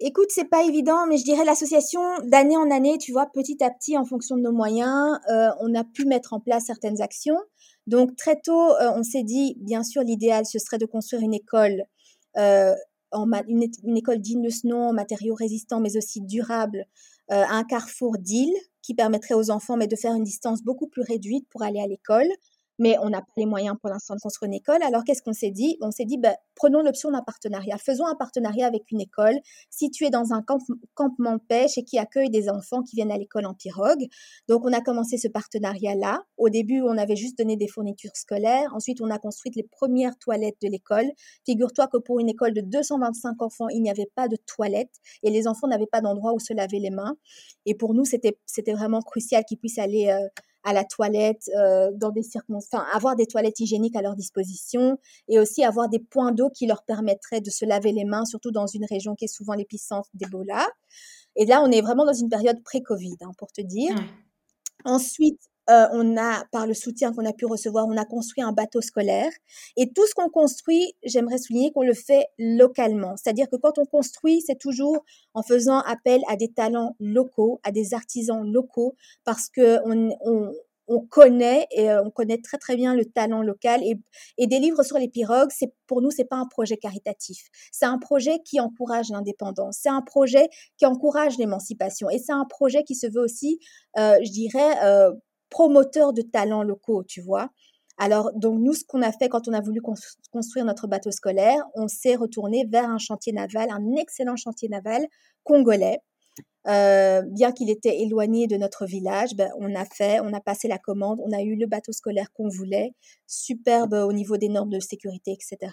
Écoute, c'est pas évident, mais je dirais l'association d'année en année, tu vois, petit à petit, en fonction de nos moyens, euh, on a pu mettre en place certaines actions. Donc très tôt, euh, on s'est dit, bien sûr, l'idéal ce serait de construire une école, en une, une école digne de ce nom, en matériaux résistants, mais aussi durables, euh, à un carrefour d'îles qui permettrait aux enfants, de faire une distance beaucoup plus réduite pour aller à l'école. Mais on n'a pas les moyens pour l'instant de construire une école. Alors qu'est-ce qu'on s'est dit? On s'est dit, ben, prenons l'option d'un partenariat. Faisons un partenariat avec une école située dans un camp- campement pêche et qui accueille des enfants qui viennent à l'école en pirogue. Donc, on a commencé ce partenariat-là. Au début, on avait juste donné des fournitures scolaires. Ensuite, on a construit les premières toilettes de l'école. Figure-toi que pour une école de 225 enfants, il n'y avait pas de toilettes et les enfants n'avaient pas d'endroit où se laver les mains. Et pour nous, c'était c'était vraiment crucial qu'ils puissent aller euh, à la toilette euh, dans des circonstances, enfin, avoir des toilettes hygiéniques à leur disposition et aussi avoir des points d'eau qui leur permettraient de se laver les mains, surtout dans une région qui est souvent l'épicentre d'Ebola. Et là, on est vraiment dans une période pré-Covid, hein, pour te dire. Ensuite, euh, on a, par le soutien qu'on a pu recevoir, on a construit un bateau scolaire. Et tout ce qu'on construit, j'aimerais souligner qu'on le fait localement. C'est-à-dire que quand on construit, c'est toujours en faisant appel à des talents locaux, à des artisans locaux, parce que on, on, on connaît et euh, on connaît très très bien le talent local et, et des livres sur les pirogues c'est pour nous c'est pas un projet caritatif c'est un projet qui encourage l'indépendance c'est un projet qui encourage l'émancipation et c'est un projet qui se veut aussi euh, je dirais euh, promoteur de talents locaux tu vois alors donc nous ce qu'on a fait quand on a voulu cons- construire notre bateau scolaire on s'est retourné vers un chantier naval un excellent chantier naval congolais euh, bien qu'il était éloigné de notre village, ben, on a fait, on a passé la commande, on a eu le bateau scolaire qu'on voulait, superbe au niveau des normes de sécurité, etc.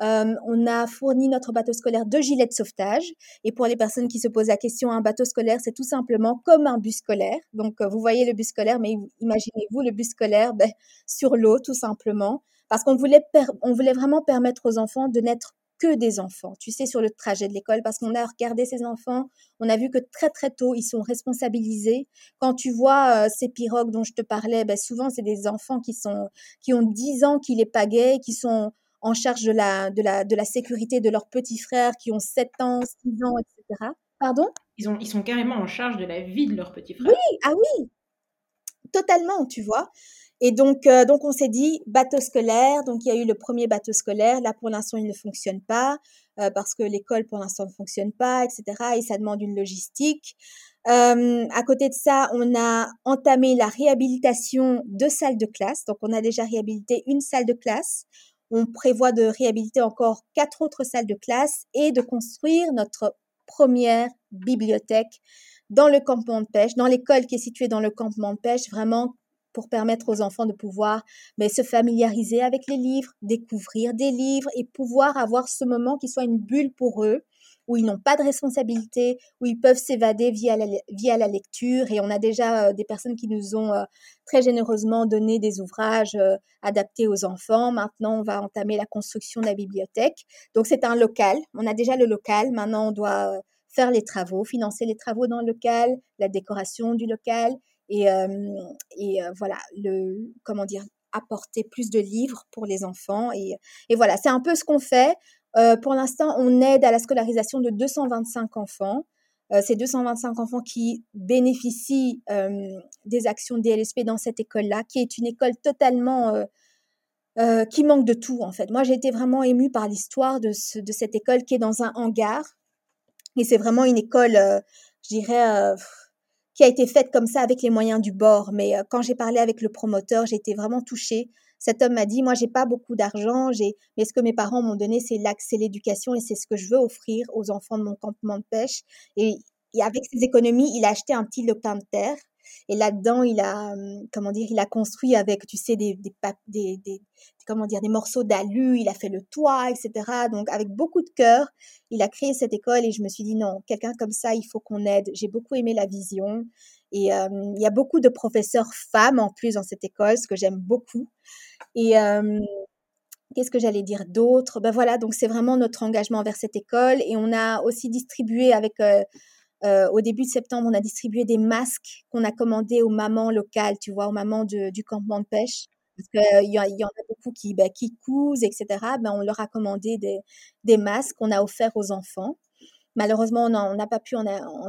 On a fourni notre bateau scolaire de gilets de sauvetage. Et pour les personnes qui se posent la question, un bateau scolaire, c'est tout simplement comme un bus scolaire. Donc, euh, vous voyez le bus scolaire, mais imaginez-vous le bus scolaire ben, *laughs* sur l'eau, tout simplement. Parce qu'on voulait, on voulait vraiment permettre aux enfants de n'être que des enfants, tu sais, sur le trajet de l'école, parce qu'on a regardé ces enfants, on a vu que très très tôt, ils sont responsabilisés. Quand tu vois euh, ces pirogues dont je te parlais, ben, souvent c'est des enfants qui sont qui ont 10 ans, qui les pagaient, qui sont en charge de la, de la, de la sécurité de leurs petits frères qui ont 7 ans, 6 ans, etc. Pardon? Ils, ont, ils sont carrément en charge de la vie de leurs petits frères. Oui, ah oui, totalement, tu vois. Et donc, euh, donc on s'est dit bateau scolaire. Donc, il y a eu le premier bateau scolaire. Là, pour l'instant, il ne fonctionne pas euh, parce que l'école, pour l'instant, ne fonctionne pas, etc. Et ça demande une logistique. Euh, à côté de ça, on a entamé la réhabilitation de salles de classe. Donc, on a déjà réhabilité une salle de classe. On prévoit de réhabiliter encore quatre autres salles de classe et de construire notre première bibliothèque dans le campement de pêche, dans l'école qui est située dans le campement de pêche, vraiment pour permettre aux enfants de pouvoir mais, se familiariser avec les livres, découvrir des livres et pouvoir avoir ce moment qui soit une bulle pour eux, où ils n'ont pas de responsabilité, où ils peuvent s'évader via la, via la lecture. Et on a déjà euh, des personnes qui nous ont euh, très généreusement donné des ouvrages euh, adaptés aux enfants. Maintenant, on va entamer la construction de la bibliothèque. Donc, c'est un local. On a déjà le local. Maintenant, on doit faire les travaux, financer les travaux dans le local, la décoration du local et, et voilà, le, comment dire, apporter plus de livres pour les enfants. Et, et voilà, c'est un peu ce qu'on fait. Euh, pour l'instant, on aide à la scolarisation de 225 enfants. Euh, ces 225 enfants qui bénéficient euh, des actions DLSP dans cette école-là, qui est une école totalement qui manque de tout en fait. Moi, j'ai été vraiment émue par l'histoire de, de, cette école qui est dans un hangar. Et c'est vraiment une école, je dirais, qui a été faite comme ça avec les moyens du bord. Mais quand j'ai parlé avec le promoteur, j'ai été vraiment touchée cet homme m'a dit, moi, j'ai pas beaucoup d'argent, j'ai, mais ce que mes parents m'ont donné, c'est l'accès, l'éducation et c'est ce que je veux offrir aux enfants de mon campement de pêche. Et, avec ses économies, il a acheté un petit lopin de terre. Et là-dedans, il a, hum, comment dire, il a construit avec, tu sais, des, des, comment dire, des morceaux d'alu, il a fait le toit, etc. Donc, avec beaucoup de cœur, il a créé cette école et je me suis dit, non, quelqu'un comme ça, il faut qu'on aide. J'ai beaucoup aimé la vision. Et il y a beaucoup de professeurs femmes en plus dans cette école, ce que j'aime beaucoup. Et qu'est-ce que j'allais dire d'autre? Ben voilà, donc c'est vraiment notre engagement vers cette école. Et on a aussi distribué avec au début de septembre, on a distribué des masques qu'on a commandés aux mamans locales, tu vois, aux mamans du campement de pêche. Parce qu'il y, y, en a beaucoup qui, ben, cousent, etc. Ben, on leur a commandé des, des masques qu'on a offerts aux enfants. Malheureusement, on n'a pas pu en,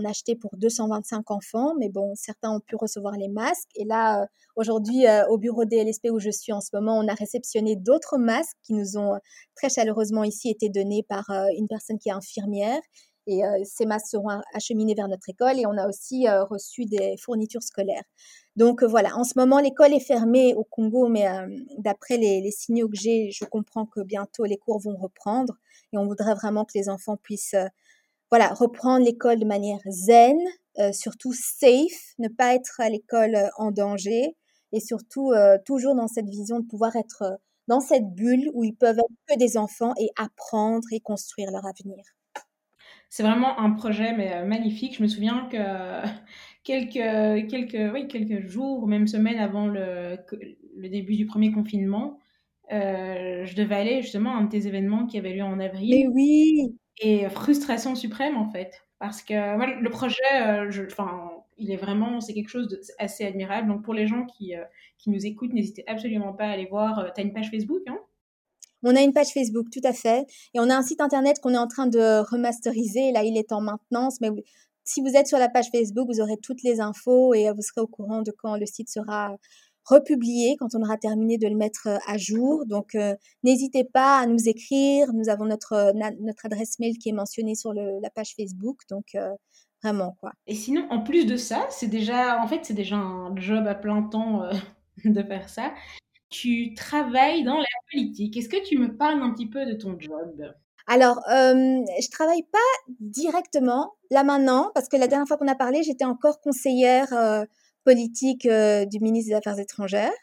acheter pour 225 enfants, mais bon, certains ont pu recevoir les masques. Et là, euh, aujourd'hui, euh, au bureau DLSP où je suis en ce moment, on a réceptionné d'autres masques qui nous ont très chaleureusement ici été donnés par euh, une personne qui est infirmière. Et ces masques seront acheminés vers notre école et on a aussi reçu des fournitures scolaires. Donc voilà, en ce moment, l'école est fermée au Congo, mais d'après les, les, signaux que j'ai, je comprends que bientôt les cours vont reprendre et on voudrait vraiment que les enfants puissent voilà, reprendre l'école de manière zen, euh, surtout safe, ne pas être à l'école euh, en danger et surtout euh, toujours dans cette vision de pouvoir être dans cette bulle où ils peuvent être que des enfants et apprendre et construire leur avenir. C'est vraiment un projet mais magnifique. Je me souviens que *laughs* quelques quelques oui quelques jours, même semaines avant le, le début du premier confinement, je devais aller justement à un de tes événements qui avait lieu en avril. Mais oui et frustration suprême en fait. Parce que le projet, euh, enfin, il est vraiment, c'est quelque chose d'assez admirable. Donc pour les gens qui, euh, qui nous écoutent, n'hésitez absolument pas à aller voir. Euh, tu as une page Facebook, hein? On a une page Facebook, tout à fait. Et on a un site internet qu'on est en train de remasteriser. Là, il est en maintenance. Mais si vous êtes sur la page Facebook, vous aurez toutes les infos et vous serez au courant de quand le site sera republier quand on aura terminé de le mettre euh, à jour. Donc, euh, n'hésitez pas à nous écrire. Nous avons notre, euh, adresse mail qui est mentionnée sur la page Facebook. Donc, vraiment, quoi. Et sinon, en plus de ça, c'est déjà, en fait, c'est déjà un job à plein temps *laughs* de faire ça. Tu travailles dans la politique. Est-ce que tu me parles un petit peu de ton job? Alors, euh, je travaille pas directement là maintenant parce que la dernière fois qu'on a parlé, j'étais encore conseillère politique du ministre des Affaires étrangères.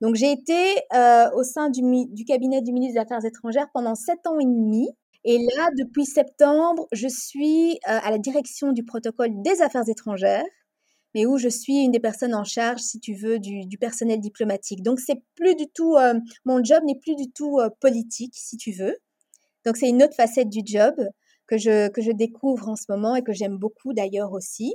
Donc j'ai été au sein du, cabinet du ministre des Affaires étrangères pendant sept ans et demi. Et là, depuis septembre, je suis à la direction du protocole des affaires étrangères, mais où je suis une des personnes en charge, si tu veux, du, du personnel diplomatique. Donc c'est plus du tout, euh, mon job n'est plus du tout politique, si tu veux. Donc c'est une autre facette du job que je, que je découvre en ce moment et que j'aime beaucoup d'ailleurs aussi.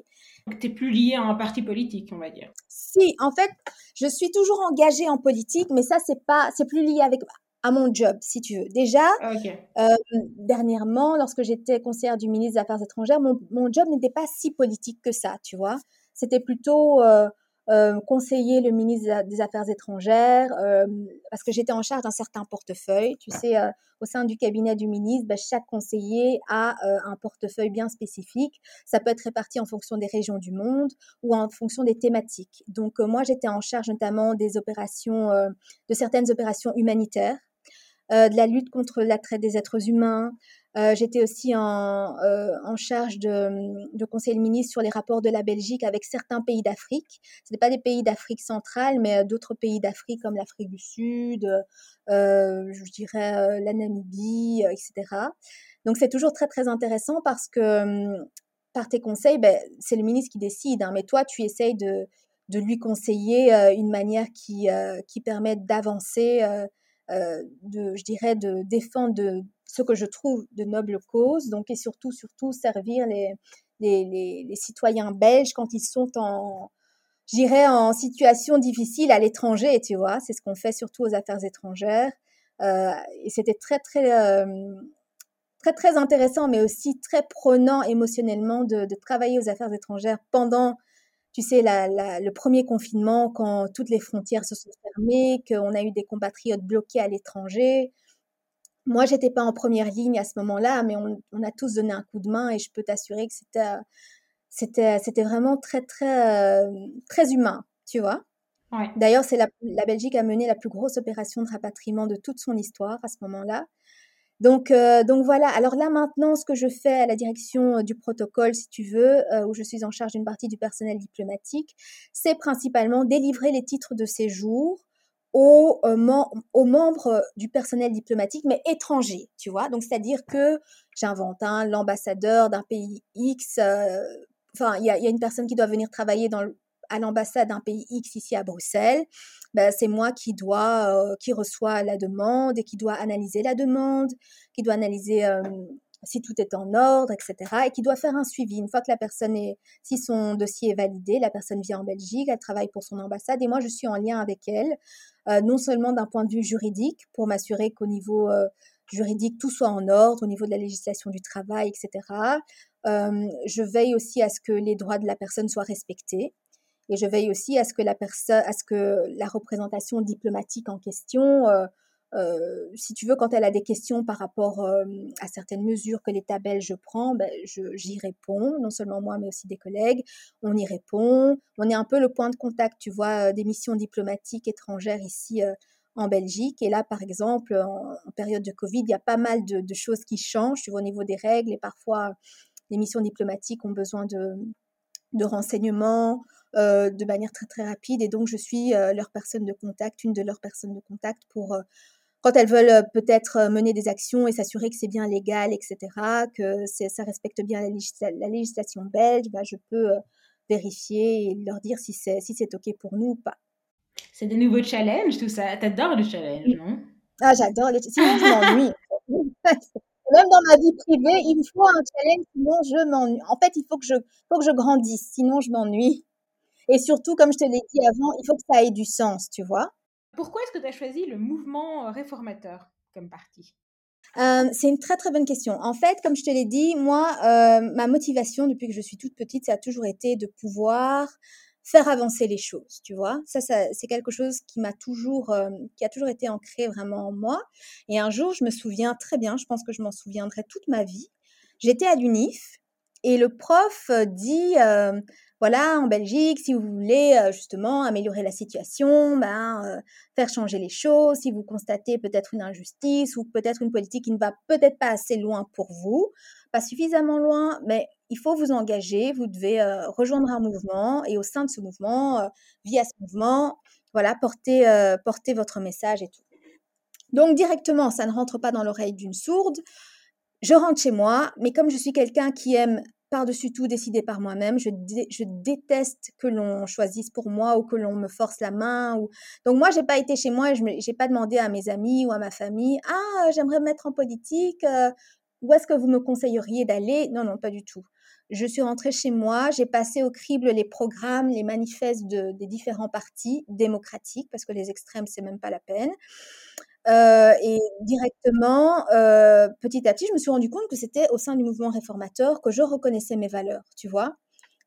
Tu n'es plus lié à un parti politique, on va dire. Si, en fait, je suis toujours engagée en politique, mais ça, c'est pas, c'est plus lié avec à mon job, si tu veux. Déjà, euh, dernièrement, lorsque j'étais conseillère du ministre des Affaires étrangères, mon, mon job n'était pas si politique que ça, tu vois. C'était plutôt euh, euh, conseiller le ministre des Affaires étrangères, euh, parce que j'étais en charge d'un certain portefeuille. Tu sais, euh, au sein du cabinet du ministre, ben, chaque conseiller a un portefeuille bien spécifique. Ça peut être réparti en fonction des régions du monde ou en fonction des thématiques. Donc moi, j'étais en charge notamment des opérations, de certaines opérations humanitaires. De la lutte contre la traite des êtres humains, euh, j'étais aussi en, euh, en charge de, de conseiller le ministre sur les rapports de la Belgique avec certains pays d'Afrique. Ce n'est pas des pays d'Afrique centrale, mais euh, d'autres pays d'Afrique comme l'Afrique du Sud, euh, je dirais la Namibie, etc. Donc c'est toujours très très intéressant parce que par tes conseils, ben, c'est le ministre qui décide, hein, mais toi tu essayes de, de lui conseiller une manière qui, qui permette d'avancer, de, je dirais, de défendre ce que je trouve de nobles causes, donc et surtout, surtout servir les, les, les, citoyens belges quand ils sont en, j'irais en situation difficile à l'étranger, tu vois, c'est ce qu'on fait surtout aux affaires étrangères, euh, et c'était très, très, euh, très, très intéressant, mais aussi très prenant émotionnellement de travailler aux affaires étrangères pendant tu sais, la, la, le premier confinement, quand toutes les frontières se sont fermées, qu'on a eu des compatriotes bloqués à l'étranger, moi, j'étais pas en première ligne à ce moment-là, mais on, on, a tous donné un coup de main et je peux t'assurer que c'était, c'était, c'était vraiment très, très, euh, très humain, tu vois. Ouais. D'ailleurs, c'est la, la, Belgique a mené la plus grosse opération de rapatriement de toute son histoire à ce moment-là. Donc, euh, donc voilà. Alors là, maintenant, ce que je fais à la direction du protocole, si tu veux, euh, où je suis en charge d'une partie du personnel diplomatique, c'est principalement délivrer les titres de séjour aux, euh, membres du personnel diplomatique, mais étrangers, tu vois. Donc, c'est-à-dire que j'invente un, l'ambassadeur d'un pays X, euh, enfin, il y a, y a, une personne qui doit venir travailler dans le, à l'ambassade d'un pays X ici à Bruxelles, ben, c'est moi qui dois, euh, qui reçoit la demande et qui doit analyser la demande, qui doit analyser euh, si tout est en ordre, etc. Et qui doit faire un suivi. Une fois que la personne est, si son dossier est validé, la personne vient en Belgique, elle travaille pour son ambassade et moi je suis en lien avec elle, euh, non seulement d'un point de vue juridique pour m'assurer qu'au niveau juridique tout soit en ordre, au niveau de la législation du travail, etc. Je veille aussi à ce que les droits de la personne soient respectés. Et je veille aussi à ce que la à ce que la représentation diplomatique en question euh, euh, si tu veux, quand elle a des questions par rapport euh, à certaines mesures que l'État belge prend, ben, j'y réponds, non seulement moi, mais aussi des collègues. On y répond. On est un peu le point de contact, tu vois, des missions diplomatiques étrangères ici en Belgique. Et là, par exemple, en, période de Covid, il y a pas mal de, de, choses qui changent, tu vois, au niveau des règles. Et parfois, les missions diplomatiques ont besoin de, de renseignements euh, de manière très très rapide. Et donc, je suis leur personne de contact, une de leurs personnes de contact pour quand elles veulent euh, peut-être euh, mener des actions et s'assurer que c'est bien légal, etc., que ça respecte bien la, législa la législation belge, bah, je peux euh, vérifier et leur dire si c'est si c'est OK pour nous ou pas. C'est des nouveaux challenges, tout ça. T'adores le challenge, non? Ah, j'adore les Sinon, je m'ennuie. *laughs* Même dans ma vie privée, il me faut un challenge, sinon je m'ennuie. En fait, il faut que je, faut que je grandisse, sinon je m'ennuie. Et surtout, comme je te l'ai dit avant, il faut que ça ait du sens, tu vois. Pourquoi est-ce que tu as choisi le mouvement réformateur comme parti? Euh, c'est une très très bonne question. En fait, comme je te l'ai dit, moi, euh, ma motivation depuis que je suis toute petite, ça a toujours été de pouvoir faire avancer les choses, tu vois. Ça, ça c'est quelque chose qui m'a toujours, euh, qui a toujours été ancré vraiment en moi. Et un jour, je me souviens très bien, je pense que je m'en souviendrai toute ma vie. J'étais à l'UNIF et le prof dit, voilà, en Belgique, si vous voulez euh, justement améliorer la situation, ben, euh, faire changer les choses, si vous constatez peut-être une injustice ou peut-être une politique qui ne va peut-être pas assez loin pour vous, pas suffisamment loin, mais il faut vous engager, vous devez euh, rejoindre un mouvement et au sein de ce mouvement, via ce mouvement, voilà, porter, porter votre message et tout. Donc directement, ça ne rentre pas dans l'oreille d'une sourde. Je rentre chez moi, mais comme je suis quelqu'un qui aime par-dessus tout décider par moi-même. Je, je, déteste que l'on choisisse pour moi ou que l'on me force la main. Ou... Donc moi, j'ai pas été chez moi et je n'ai pas demandé à mes amis ou à ma famille, ah, j'aimerais me mettre en politique, euh, où est-ce que vous me conseilleriez d'aller? Non, non, pas du tout. Je suis rentrée chez moi, j'ai passé au crible les programmes, les manifestes de, des différents partis démocratiques, parce que les extrêmes, c'est même pas la peine. Euh, et directement, euh, petit à petit, je me suis rendu compte que c'était au sein du mouvement réformateur que je reconnaissais mes valeurs, tu vois.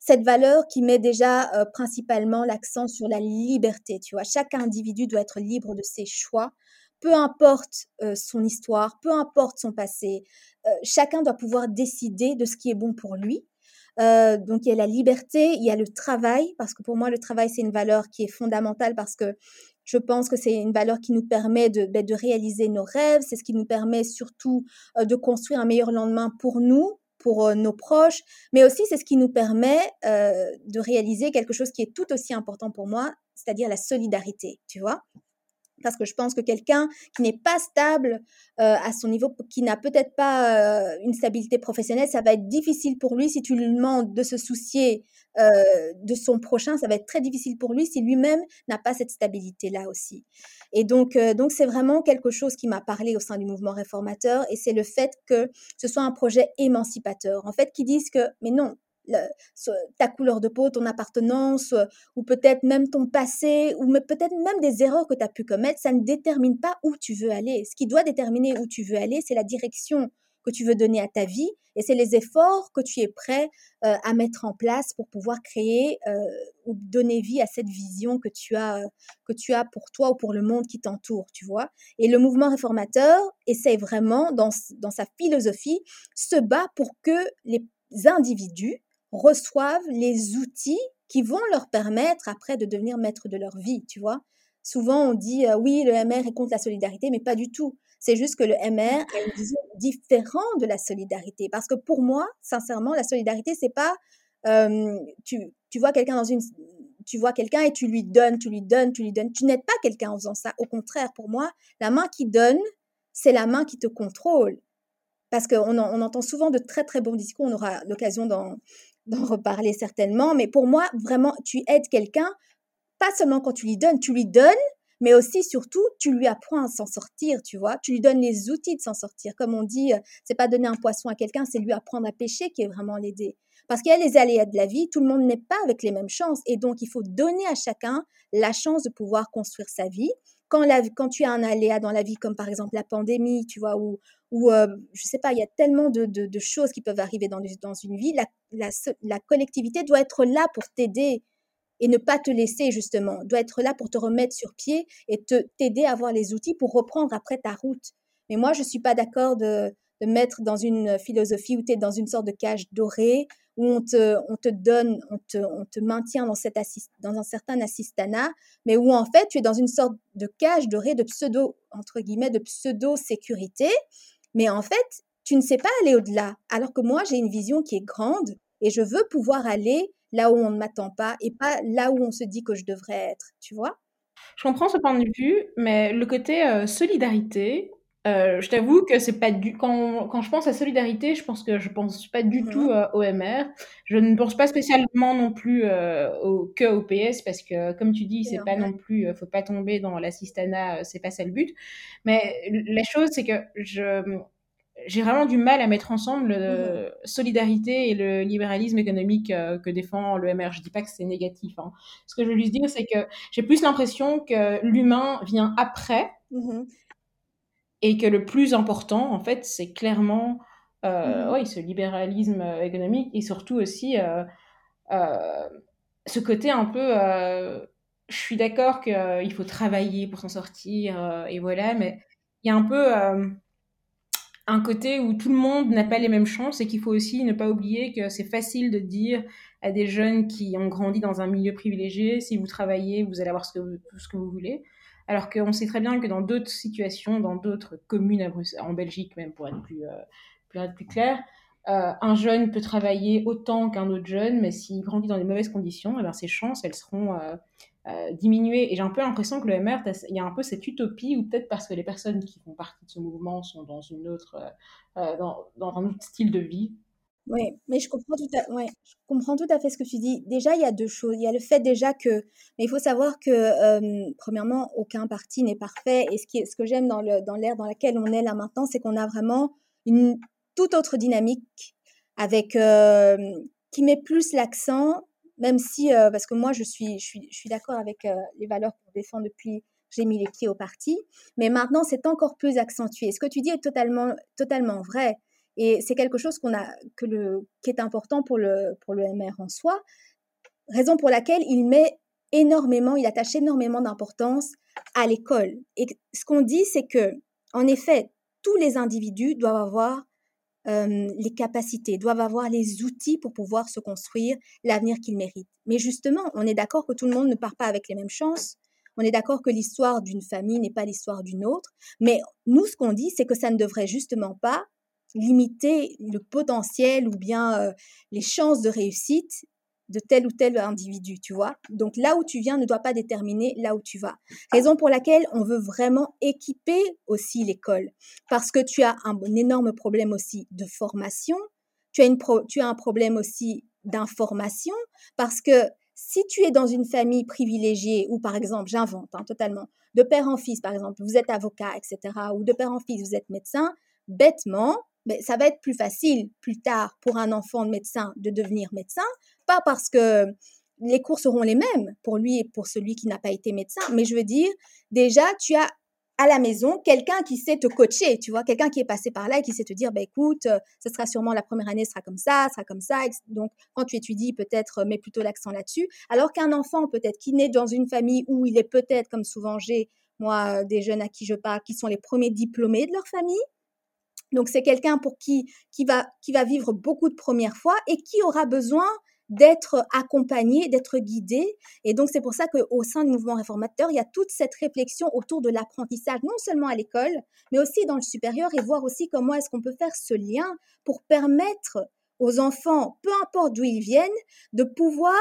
Cette valeur qui met déjà euh, principalement l'accent sur la liberté, tu vois. Chaque individu doit être libre de ses choix, peu importe son histoire, peu importe son passé. chacun doit pouvoir décider de ce qui est bon pour lui. donc il y a la liberté, il y a le travail, parce que pour moi le travail c'est une valeur qui est fondamentale parce que je pense que c'est une valeur qui nous permet de, ben, réaliser nos rêves, c'est ce qui nous permet surtout euh, de construire un meilleur lendemain pour nous, pour euh, nos proches, mais aussi c'est ce qui nous permet euh, de réaliser quelque chose qui est tout aussi important pour moi, c'est-à-dire la solidarité, tu vois parce que je pense que quelqu'un qui n'est pas stable euh, à son niveau, qui n'a peut-être pas euh, une stabilité professionnelle, ça va être difficile pour lui si tu lui demandes de se soucier euh, de son prochain, ça va être très difficile pour lui si lui-même n'a pas cette stabilité-là aussi. Et donc, donc c'est vraiment quelque chose qui m'a parlé au sein du mouvement réformateur, et c'est le fait que ce soit un projet émancipateur, en fait, qui disent que, mais non, ta couleur de peau, ton appartenance, euh, ou peut-être même ton passé, ou peut-être même des erreurs que tu as pu commettre, ça ne détermine pas où tu veux aller. Ce qui doit déterminer où tu veux aller, c'est la direction que tu veux donner à ta vie et c'est les efforts que tu es prêt euh, à mettre en place pour pouvoir créer euh, ou donner vie à cette vision que tu as que tu as pour toi ou pour le monde qui t'entoure, tu vois. Et le mouvement réformateur essaie vraiment dans, dans sa philosophie se bat pour que les individus reçoivent les outils qui vont leur permettre après de devenir maître de leur vie, tu vois? Souvent, on dit euh, oui, le MR est contre la solidarité, mais pas du tout. C'est juste que le MR a une vision différente de la solidarité. Parce que pour moi, sincèrement, la solidarité, c'est pas euh, tu, tu vois quelqu'un dans une tu vois quelqu'un et tu lui donnes, tu lui donnes, tu lui donnes. Tu n'aides pas quelqu'un en faisant ça. Au contraire, pour moi, la main qui donne, c'est la main qui te contrôle. Parce qu'on on entend souvent de très très bons discours, on aura l'occasion d'en d'en reparler certainement, mais pour moi, vraiment, tu aides quelqu'un, pas seulement quand tu lui donnes, tu lui donnes, mais aussi, surtout, tu lui apprends à s'en sortir, tu vois. Tu lui donnes les outils de s'en sortir. Comme on dit, euh, c'est pas donner un poisson à quelqu'un, c'est lui apprendre à pêcher qui est vraiment l'aider. Parce qu'il y a les aléas de la vie, tout le monde n'est pas avec les mêmes chances. Et donc, il faut donner à chacun la chance de pouvoir construire sa vie. Quand, tu as un aléa dans la vie, comme par exemple la pandémie, tu vois, ou, euh, je sais pas, il y a tellement de, choses qui peuvent arriver dans, une vie, la, collectivité doit être là pour t'aider et ne pas te laisser justement, doit être là pour te remettre sur pied et te t'aider à avoir les outils pour reprendre après ta route. Mais moi, je suis pas d'accord de, de mettre dans une philosophie où tu es dans une sorte de cage dorée, où on te, on te donne, on te, on te maintient dans, cette assist, dans un certain assistanat, mais où en fait tu es dans une sorte de cage dorée de pseudo, entre guillemets, de pseudo-sécurité, mais en fait, tu ne sais pas aller au-delà. Alors que moi, j'ai une vision qui est grande et je veux pouvoir aller là où on ne m'attend pas et pas là où on se dit que je devrais être, tu vois? Je comprends ce point de vue, mais le côté euh, solidarité, euh, je t'avoue que c'est pas du quand, quand je pense à solidarité, je pense que je pense pas du mmh tout euh, au MR. Je ne pense pas spécialement non plus au que au PS parce que comme tu dis, c'est pas non plus faut pas tomber dans l'assistanat, c'est pas ça le but. Mais la chose c'est que je j'ai vraiment du mal à mettre ensemble mmh solidarité et le libéralisme économique euh, que défend le MR. Je dis pas que c'est négatif. Hein. Ce que je veux lui dire, c'est que j'ai plus l'impression que l'humain vient après mmh et que le plus important, en fait, c'est clairement euh, mmh oui, ce libéralisme euh, économique et surtout aussi ce côté un peu. je suis d'accord qu'il faut travailler pour s'en sortir et voilà, mais il y a un peu un côté où tout le monde n'a pas les mêmes chances et qu'il faut aussi ne pas oublier que c'est facile de dire à des jeunes qui ont grandi dans un milieu privilégié, si vous travaillez, vous allez avoir ce que vous, ce que vous voulez. Alors qu'on sait très bien que dans d'autres situations, dans d'autres communes en Belgique même, pour être plus, euh, plus clair, euh, un jeune peut travailler autant qu'un autre jeune, mais s'il grandit dans des mauvaises conditions, eh ben, ses chances, elles seront, euh, diminuer. Et j'ai un peu l'impression que le MR, il y a un peu cette utopie, ou peut-être parce que les personnes qui font partie de ce mouvement sont dans, une autre, dans un autre style de vie, oui, mais je comprends tout à fait ce que tu dis. Déjà, il y a deux choses. Il y a le fait déjà que mais il faut savoir que, premièrement, aucun parti n'est parfait et ce que j'aime dans l'ère dans laquelle on est là maintenant, c'est qu'on a vraiment une toute autre dynamique avec, qui met plus l'accent, même si, parce que moi je suis je suis je suis d'accord avec, les valeurs qu'on défend depuis j'ai mis les pieds au parti, mais maintenant c'est encore plus accentué. Ce que tu dis est totalement totalement vrai. Et c'est quelque chose qu'on a, que le, qui est important pour le, pour le MR en soi, raison pour laquelle il met énormément, il attache énormément d'importance à l'école. Et ce qu'on dit, c'est que, en effet, tous les individus doivent avoir euh, les capacités, doivent avoir les outils pour pouvoir se construire l'avenir qu'ils méritent. Mais justement, on est d'accord que tout le monde ne part pas avec les mêmes chances. On est d'accord que l'histoire d'une famille n'est pas l'histoire d'une autre. Mais nous, ce qu'on dit, c'est que ça ne devrait justement pas limiter le potentiel ou bien les chances de réussite de tel ou tel individu, tu vois? Donc là où tu viens ne doit pas déterminer là où tu vas. Raison pour laquelle on veut vraiment équiper aussi l'école. Parce que tu as un, énorme problème aussi de formation, tu as, une tu as un problème aussi d'information, parce que si tu es dans une famille privilégiée, ou par exemple, j'invente hein, totalement, de père en fils, par exemple, vous êtes avocat, etc., ou de père en fils, vous êtes médecin, bêtement, mais ça va être plus facile plus tard pour un enfant de médecin de devenir médecin, pas parce que les cours seront les mêmes pour lui et pour celui qui n'a pas été médecin, mais je veux dire, déjà, tu as à la maison quelqu'un qui sait te coacher, tu vois, quelqu'un qui est passé par là et qui sait te dire, bah, écoute, ce sera sûrement la première année sera comme ça, sera comme ça. Donc, quand tu étudies, peut-être mets plutôt l'accent là-dessus. Alors qu'un enfant, peut-être, qui naît dans une famille où il est peut-être, comme souvent j'ai, moi, des jeunes à qui je parle, qui sont les premiers diplômés de leur famille, donc c'est quelqu'un pour qui qui va qui va vivre beaucoup de premières fois et qui aura besoin d'être accompagné, d'être guidé. Et donc c'est pour ça qu'au sein du mouvement réformateur, il y a toute cette réflexion autour de l'apprentissage, non seulement à l'école, mais aussi dans le supérieur, et voir aussi comment est-ce qu'on peut faire ce lien pour permettre aux enfants, peu importe d'où ils viennent, de pouvoir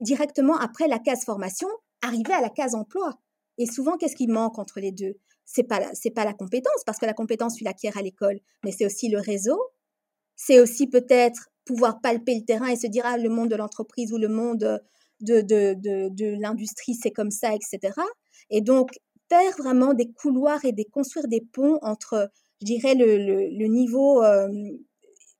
directement après la case formation arriver à la case emploi. Et souvent, qu'est-ce qui manque entre les deux? C'est pas c'est pas la compétence parce que la compétence tu l'acquiers à l'école, mais c'est aussi le réseau. C'est aussi peut-être pouvoir palper le terrain et se dire ah le monde de l'entreprise ou le monde de de, de, l'industrie c'est comme ça etc. Et donc faire vraiment des couloirs et des construire des ponts entre je dirais le, le, niveau euh,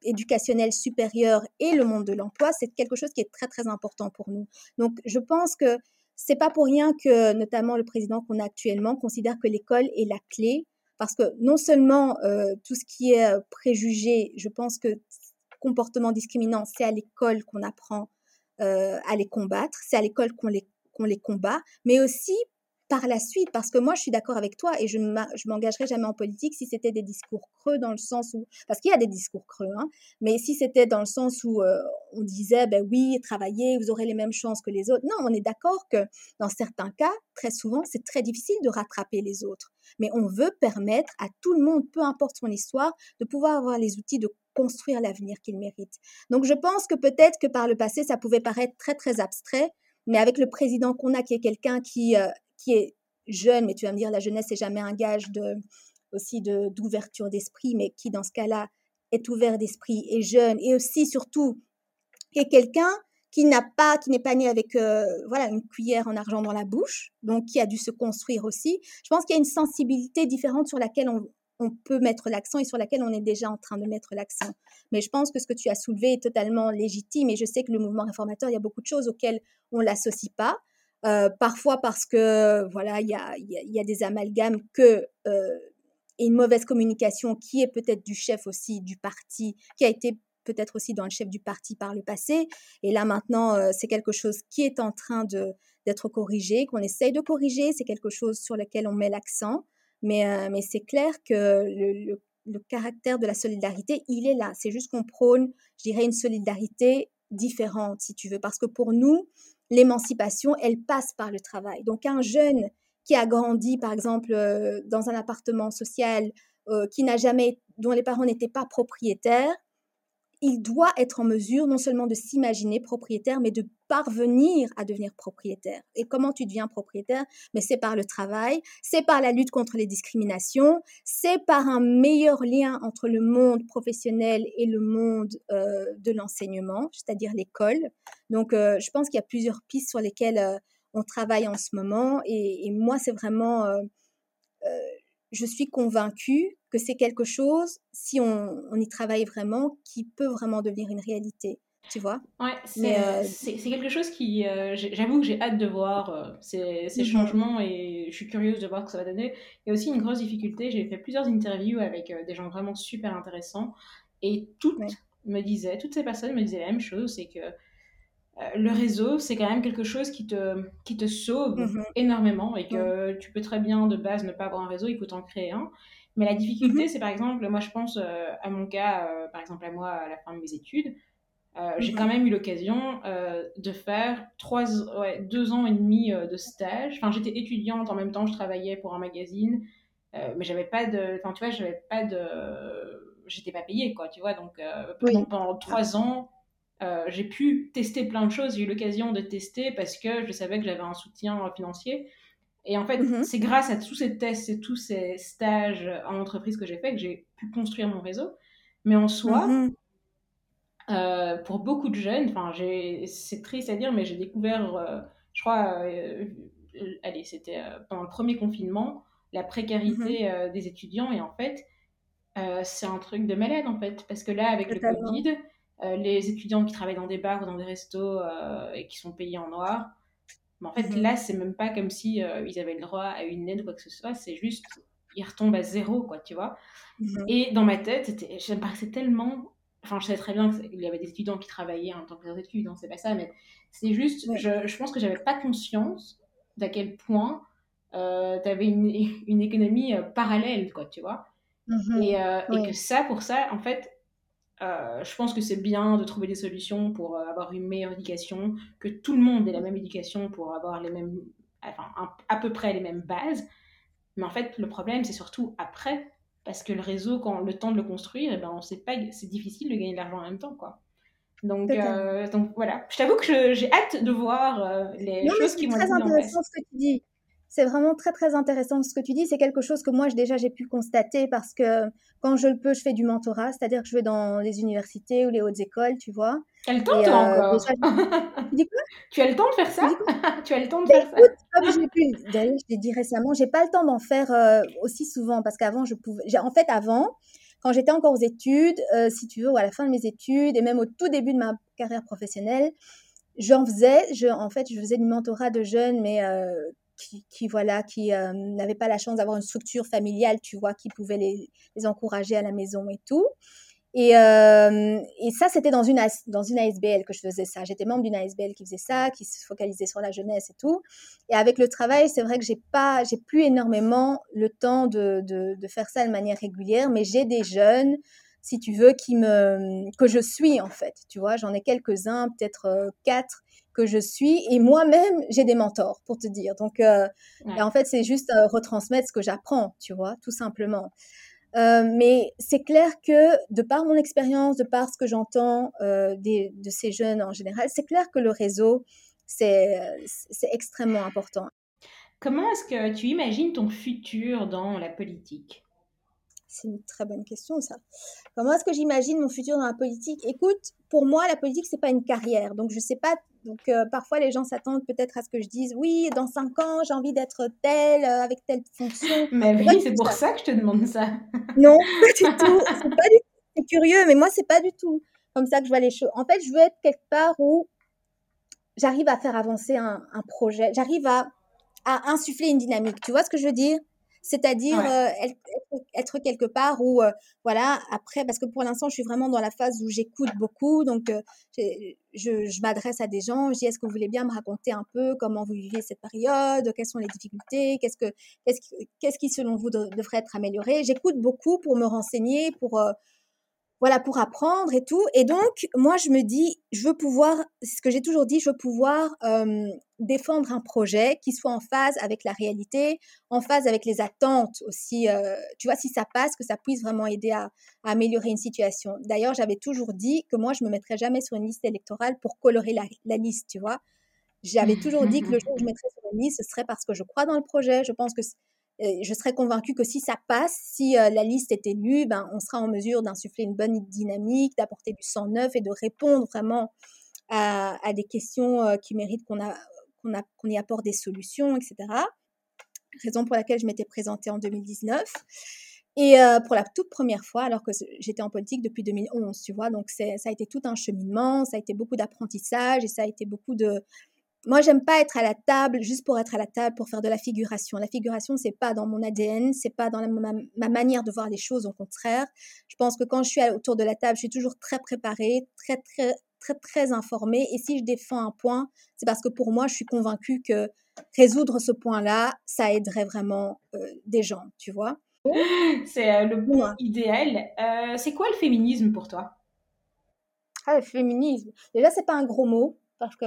éducationnel supérieur et le monde de l'emploi, c'est quelque chose qui est très très important pour nous. Donc je pense que c'est pas pour rien que notamment le président qu'on a actuellement considère que l'école est la clé parce que non seulement euh, tout ce qui est euh, préjugé, je pense que comportement discriminant, c'est à l'école qu'on apprend euh, à les combattre, c'est à l'école qu'on les, qu'on les combat, mais aussi par la suite, parce que moi, je suis d'accord avec toi et je ne m'engagerai jamais en politique si c'était des discours creux dans le sens où, parce qu'il y a des discours creux, hein, mais si c'était dans le sens où euh, on disait, ben oui, travaillez, vous aurez les mêmes chances que les autres. Non, on est d'accord que dans certains cas, très souvent, c'est très difficile de rattraper les autres. Mais on veut permettre à tout le monde, peu importe son histoire, de pouvoir avoir les outils de construire l'avenir qu'il mérite. Donc je pense que peut-être que par le passé, ça pouvait paraître très, très abstrait, mais avec le président qu'on a, qui est quelqu'un qui, euh, qui est jeune, mais tu vas me dire, la jeunesse, c'est jamais un gage de, aussi d'ouverture d'esprit, mais qui, dans ce cas-là, est ouvert d'esprit, et jeune, et aussi, surtout, est quelqu'un qui n'a pas, qui n'est pas né avec euh, voilà une cuillère en argent dans la bouche, donc qui a dû se construire aussi. Je pense qu'il y a une sensibilité différente sur laquelle on, on peut mettre l'accent et sur laquelle on est déjà en train de mettre l'accent. Mais je pense que ce que tu as soulevé est totalement légitime et je sais que le mouvement réformateur, il y a beaucoup de choses auxquelles on l'associe pas. Euh, parfois parce que voilà, il y a, y a, des amalgames que euh, et une mauvaise communication qui est peut-être du chef aussi du parti, qui a été peut-être aussi dans le chef du parti par le passé. Et là maintenant, euh, c'est quelque chose qui est en train de d'être corrigé, qu'on essaye de corriger. C'est quelque chose sur lequel on met l'accent. Mais, mais c'est clair que le, le, le, caractère de la solidarité, il est là. C'est juste qu'on prône, je dirais, une solidarité différente, si tu veux. Parce que pour nous, l'émancipation, elle passe par le travail. Donc un jeune qui a grandi, par exemple, euh, dans un appartement social, euh, qui n'a jamais, dont les parents n'étaient pas propriétaires, il doit être en mesure non seulement de s'imaginer propriétaire, mais de parvenir à devenir propriétaire. Et comment tu deviens propriétaire? Mais c'est par le travail, c'est par la lutte contre les discriminations, c'est par un meilleur lien entre le monde professionnel et le monde euh, de l'enseignement, c'est-à-dire l'école. Donc, euh, je pense qu'il y a plusieurs pistes sur lesquelles euh, on travaille en ce moment. Et, moi, c'est vraiment, je suis convaincue que c'est quelque chose, si on y travaille vraiment, qui peut vraiment devenir une réalité tu vois? Ouais, euh, c'est quelque chose qui, euh, j'avoue que j'ai hâte de voir euh, ces, ces, mmh changements et je suis curieuse de voir ce que ça va donner. Il y a aussi une grosse difficulté, j'ai fait plusieurs interviews avec des gens vraiment super intéressants et toutes me disaient, toutes ces personnes me disaient la même chose, c'est que le réseau, c'est quand même quelque chose qui te, qui te sauve mmh énormément et que tu peux très bien de base ne pas avoir un réseau, il faut t'en créer un. Mais la difficulté, mmh c'est par exemple, moi je pense à mon cas, par exemple à moi à la fin de mes études, euh, j'ai quand même eu l'occasion euh, de faire trois, ouais, deux ans et demi euh, de stage. Enfin, j'étais étudiante en même temps, je travaillais pour un magazine, mais j'avais pas de, enfin, tu vois, j'avais pas de, j'étais pas payée, quoi, tu vois. Donc, pendant, trois ans, j'ai pu tester plein de choses. J'ai eu l'occasion de tester parce que je savais que j'avais un soutien financier. Et en fait, mm-hmm. c'est grâce à tous ces tests et tous ces stages en entreprise que j'ai fait que j'ai pu construire mon réseau. Mais en soi, mm-hmm. Euh, pour beaucoup de jeunes, enfin, c'est triste à dire, mais j'ai découvert, euh, je crois, euh, allez, c'était pendant le premier confinement, la précarité mhm. des étudiants. Et en fait, c'est un truc de malade, en fait. Parce que là, avec le Covid, les étudiants qui travaillent dans des bars ou dans des restos et qui sont payés en noir, mais en fait, mhm. là, c'est même pas comme si ils avaient le droit à une aide ou quoi que ce soit. C'est juste, ils retombent à zéro, quoi, tu vois. Mhm. Et dans ma tête, ça me paraissait tellement Enfin, je savais très bien qu'il y avait des étudiants qui travaillaient en tant que études, hein, c'est pas ça, mais c'est juste, je, je, pense que j'avais pas conscience d'à quel point euh, tu avais une, *laughs* une économie euh, parallèle, quoi, tu vois. Mm-hmm. et, euh, et, que ça, pour ça, en fait, euh, je pense que c'est bien de trouver des solutions pour avoir une meilleure éducation, que tout le monde ait la même éducation pour avoir les mêmes, enfin, à peu près les mêmes bases. Mais en fait, le problème, c'est surtout après, parce que le réseau, quand le temps de le construire, et eh ben, on sait pas, c'est difficile de gagner de l'argent en même temps, quoi. Donc, euh, donc voilà, je t'avoue que j'ai hâte de voir euh, les choses qui vont C'est très intéressant ce que tu dis. C'est vraiment très très intéressant ce que tu dis. C'est quelque chose que moi déjà j'ai pu constater parce que quand je le peux, je fais du mentorat, c'est-à-dire que je vais dans les universités ou les hautes écoles, tu vois. Tu as le temps, toi, euh, encore *laughs* tu dis quoi? Tu as le temps de faire ça? *laughs* Tu as le temps de ben, faire écoute, ça comme pu, D'ailleurs, je l'ai dit récemment, j'ai pas le temps d'en faire euh, aussi souvent parce qu'avant, je pouvais. En fait, avant, quand j'étais encore aux études, euh, si tu veux, ou à la fin de mes études et même au tout début de ma carrière professionnelle, j'en faisais. Je, en fait, je faisais du mentorat de jeunes, mais qui, voilà, qui euh, n'avaient pas la chance d'avoir une structure familiale, tu vois, qui pouvait les, les encourager à la maison et tout. Et, euh, et ça, c'était dans une, dans une ASBL que je faisais ça. J'étais membre d'une ASBL qui faisait ça, qui se focalisait sur la jeunesse et tout. Et avec le travail, c'est vrai que j'ai pas, j'ai plus énormément le temps de, de, de, faire ça de manière régulière, mais j'ai des jeunes, si tu veux, qui me, que je suis en fait. Tu vois, j'en ai quelques-uns, peut-être euh, quatre, que je suis. Et moi-même, j'ai des mentors, pour te dire. Donc, euh, en fait, c'est juste euh, retransmettre ce que j'apprends, tu vois, tout simplement. Euh, mais c'est clair que, de par mon expérience, de par ce que j'entends de ces jeunes en général, c'est clair que le réseau, c'est extrêmement important. Comment est-ce que tu imagines ton futur dans la politique? C'est une très bonne question, ça. Comment est-ce que j'imagine mon futur dans la politique? Écoute, pour moi, la politique, c'est pas une carrière. Donc, je sais pas. Donc, euh, parfois, les gens s'attendent peut-être à ce que je dise oui, dans cinq ans, j'ai envie d'être telle, euh, avec telle fonction. Mais oui, c'est pour ça. que je te demande ça. *laughs* non, pas du tout. C'est pas du tout. C'est curieux, mais moi, c'est pas du tout comme ça que je vois les choses. En fait, je veux être quelque part où j'arrive à faire avancer un, un projet. J'arrive à, à insuffler une dynamique. Tu vois ce que je veux dire? C'est-à-dire euh, être, quelque part où, euh, voilà, après, parce que pour l'instant, je suis vraiment dans la phase où j'écoute beaucoup, donc euh, je, m'adresse à des gens, je dis, est-ce que vous voulez bien me raconter un peu comment vous vivez cette période, quelles sont les difficultés, qu'est-ce, que, qu'est-ce, qui, selon vous, devrait être amélioré? J'écoute beaucoup pour me renseigner, pour voilà, pour apprendre et tout. Et donc, moi, je me dis, je veux pouvoir, ce que j'ai toujours dit, je veux pouvoir défendre un projet qui soit en phase avec la réalité, en phase avec les attentes aussi. tu vois, si ça passe, que ça puisse vraiment aider à, améliorer une situation. D'ailleurs, j'avais toujours dit que moi, je me mettrais jamais sur une liste électorale pour colorer la, la liste, tu vois. J'avais toujours dit que le jour où je mettrais sur une liste, ce serait parce que je crois dans le projet. Je pense que je serais convaincue que si ça passe, si euh, la liste est élue, ben, on sera en mesure d'insuffler une bonne dynamique, d'apporter du sang neuf et de répondre vraiment à, des questions euh, qui méritent qu'on qu'on y apporte des solutions, etc. Raison pour laquelle je m'étais présentée en 2019. Et euh, pour la toute première fois, alors que j'étais en politique depuis 2011, tu vois, donc ça a été tout un cheminement, ça a été beaucoup d'apprentissage et ça a été beaucoup de, moi, j'aime pas être à la table juste pour être à la table, pour faire de la figuration. La figuration, c'est pas dans mon ADN, c'est pas dans ma, manière de voir les choses. Au contraire, je pense que quand je suis autour de la table, je suis toujours très préparée, très, très, très, très informée. Et si je défends un point, c'est parce que pour moi, je suis convaincue que résoudre ce point-là, ça aiderait vraiment euh, des gens, tu vois. *gasps* C'est euh, le point idéal. Euh, c'est quoi le féminisme pour toi? Ah, le féminisme. Déjà, c'est pas un gros mot parce que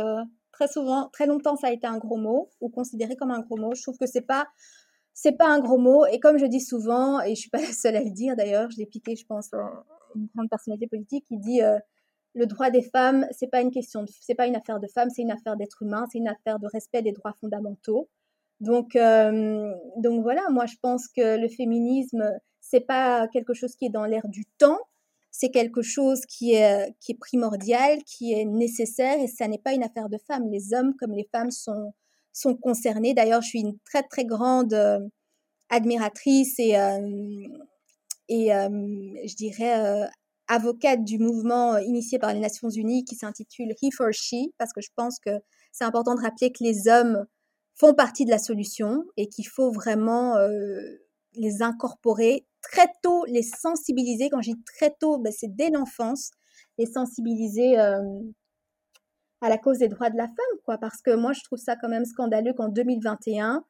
Très souvent, très longtemps, ça a été un gros mot ou considéré comme un gros mot. Je trouve que c'est pas c'est pas un gros mot. Et comme je dis souvent, et je suis pas la seule à le dire d'ailleurs, je l'ai piqué, je pense, une grande personnalité politique qui dit euh, le droit des femmes, c'est pas une question, c'est pas une affaire de femmes, c'est une affaire d'être humain, c'est une affaire de respect des droits fondamentaux. Donc, euh, donc voilà, moi je pense que le féminisme, c'est pas quelque chose qui est dans l'air du temps, c'est quelque chose qui est, qui est primordial, qui est nécessaire et ça n'est pas une affaire de femmes. Les hommes comme les femmes sont, concernés. D'ailleurs, je suis une très très grande euh, admiratrice et, euh, et euh, je dirais avocate du mouvement initié par les Nations Unies qui s'intitule He for She parce que je pense que c'est important de rappeler que les hommes font partie de la solution et qu'il faut vraiment les incorporer très tôt les sensibiliser. Quand dis très tôt, ben, c'est dès l'enfance, les sensibiliser euh, à la cause des droits de la femme, quoi. Parce que moi, je trouve ça quand même scandaleux qu'en 2021,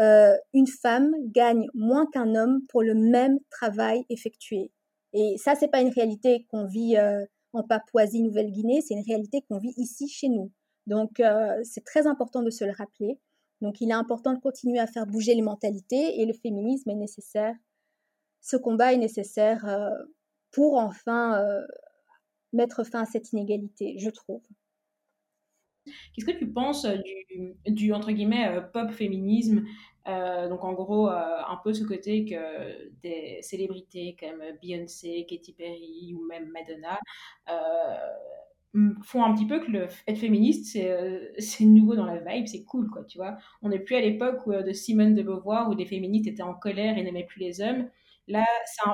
euh, une femme gagne moins qu'un homme pour le même travail effectué. Et ça, c'est pas une réalité qu'on vit euh, en Papouasie-Nouvelle-Guinée, c'est une réalité qu'on vit ici chez nous. Donc, c'est très important de se le rappeler. Donc, il est important de continuer à faire bouger les mentalités et le féminisme est nécessaire ce combat est nécessaire euh, pour enfin euh, mettre fin à cette inégalité, je trouve. Qu'est-ce que tu penses euh, du, entre guillemets pop féminisme donc en gros un peu ce côté que des célébrités comme Beyoncé, Katy Perry ou même Madonna font un petit peu que le, être féministe c'est nouveau dans la vibe, c'est cool quoi, tu vois. On n'est plus à l'époque de Simone de Beauvoir où des féministes étaient en colère et n'aimaient plus les hommes. Là,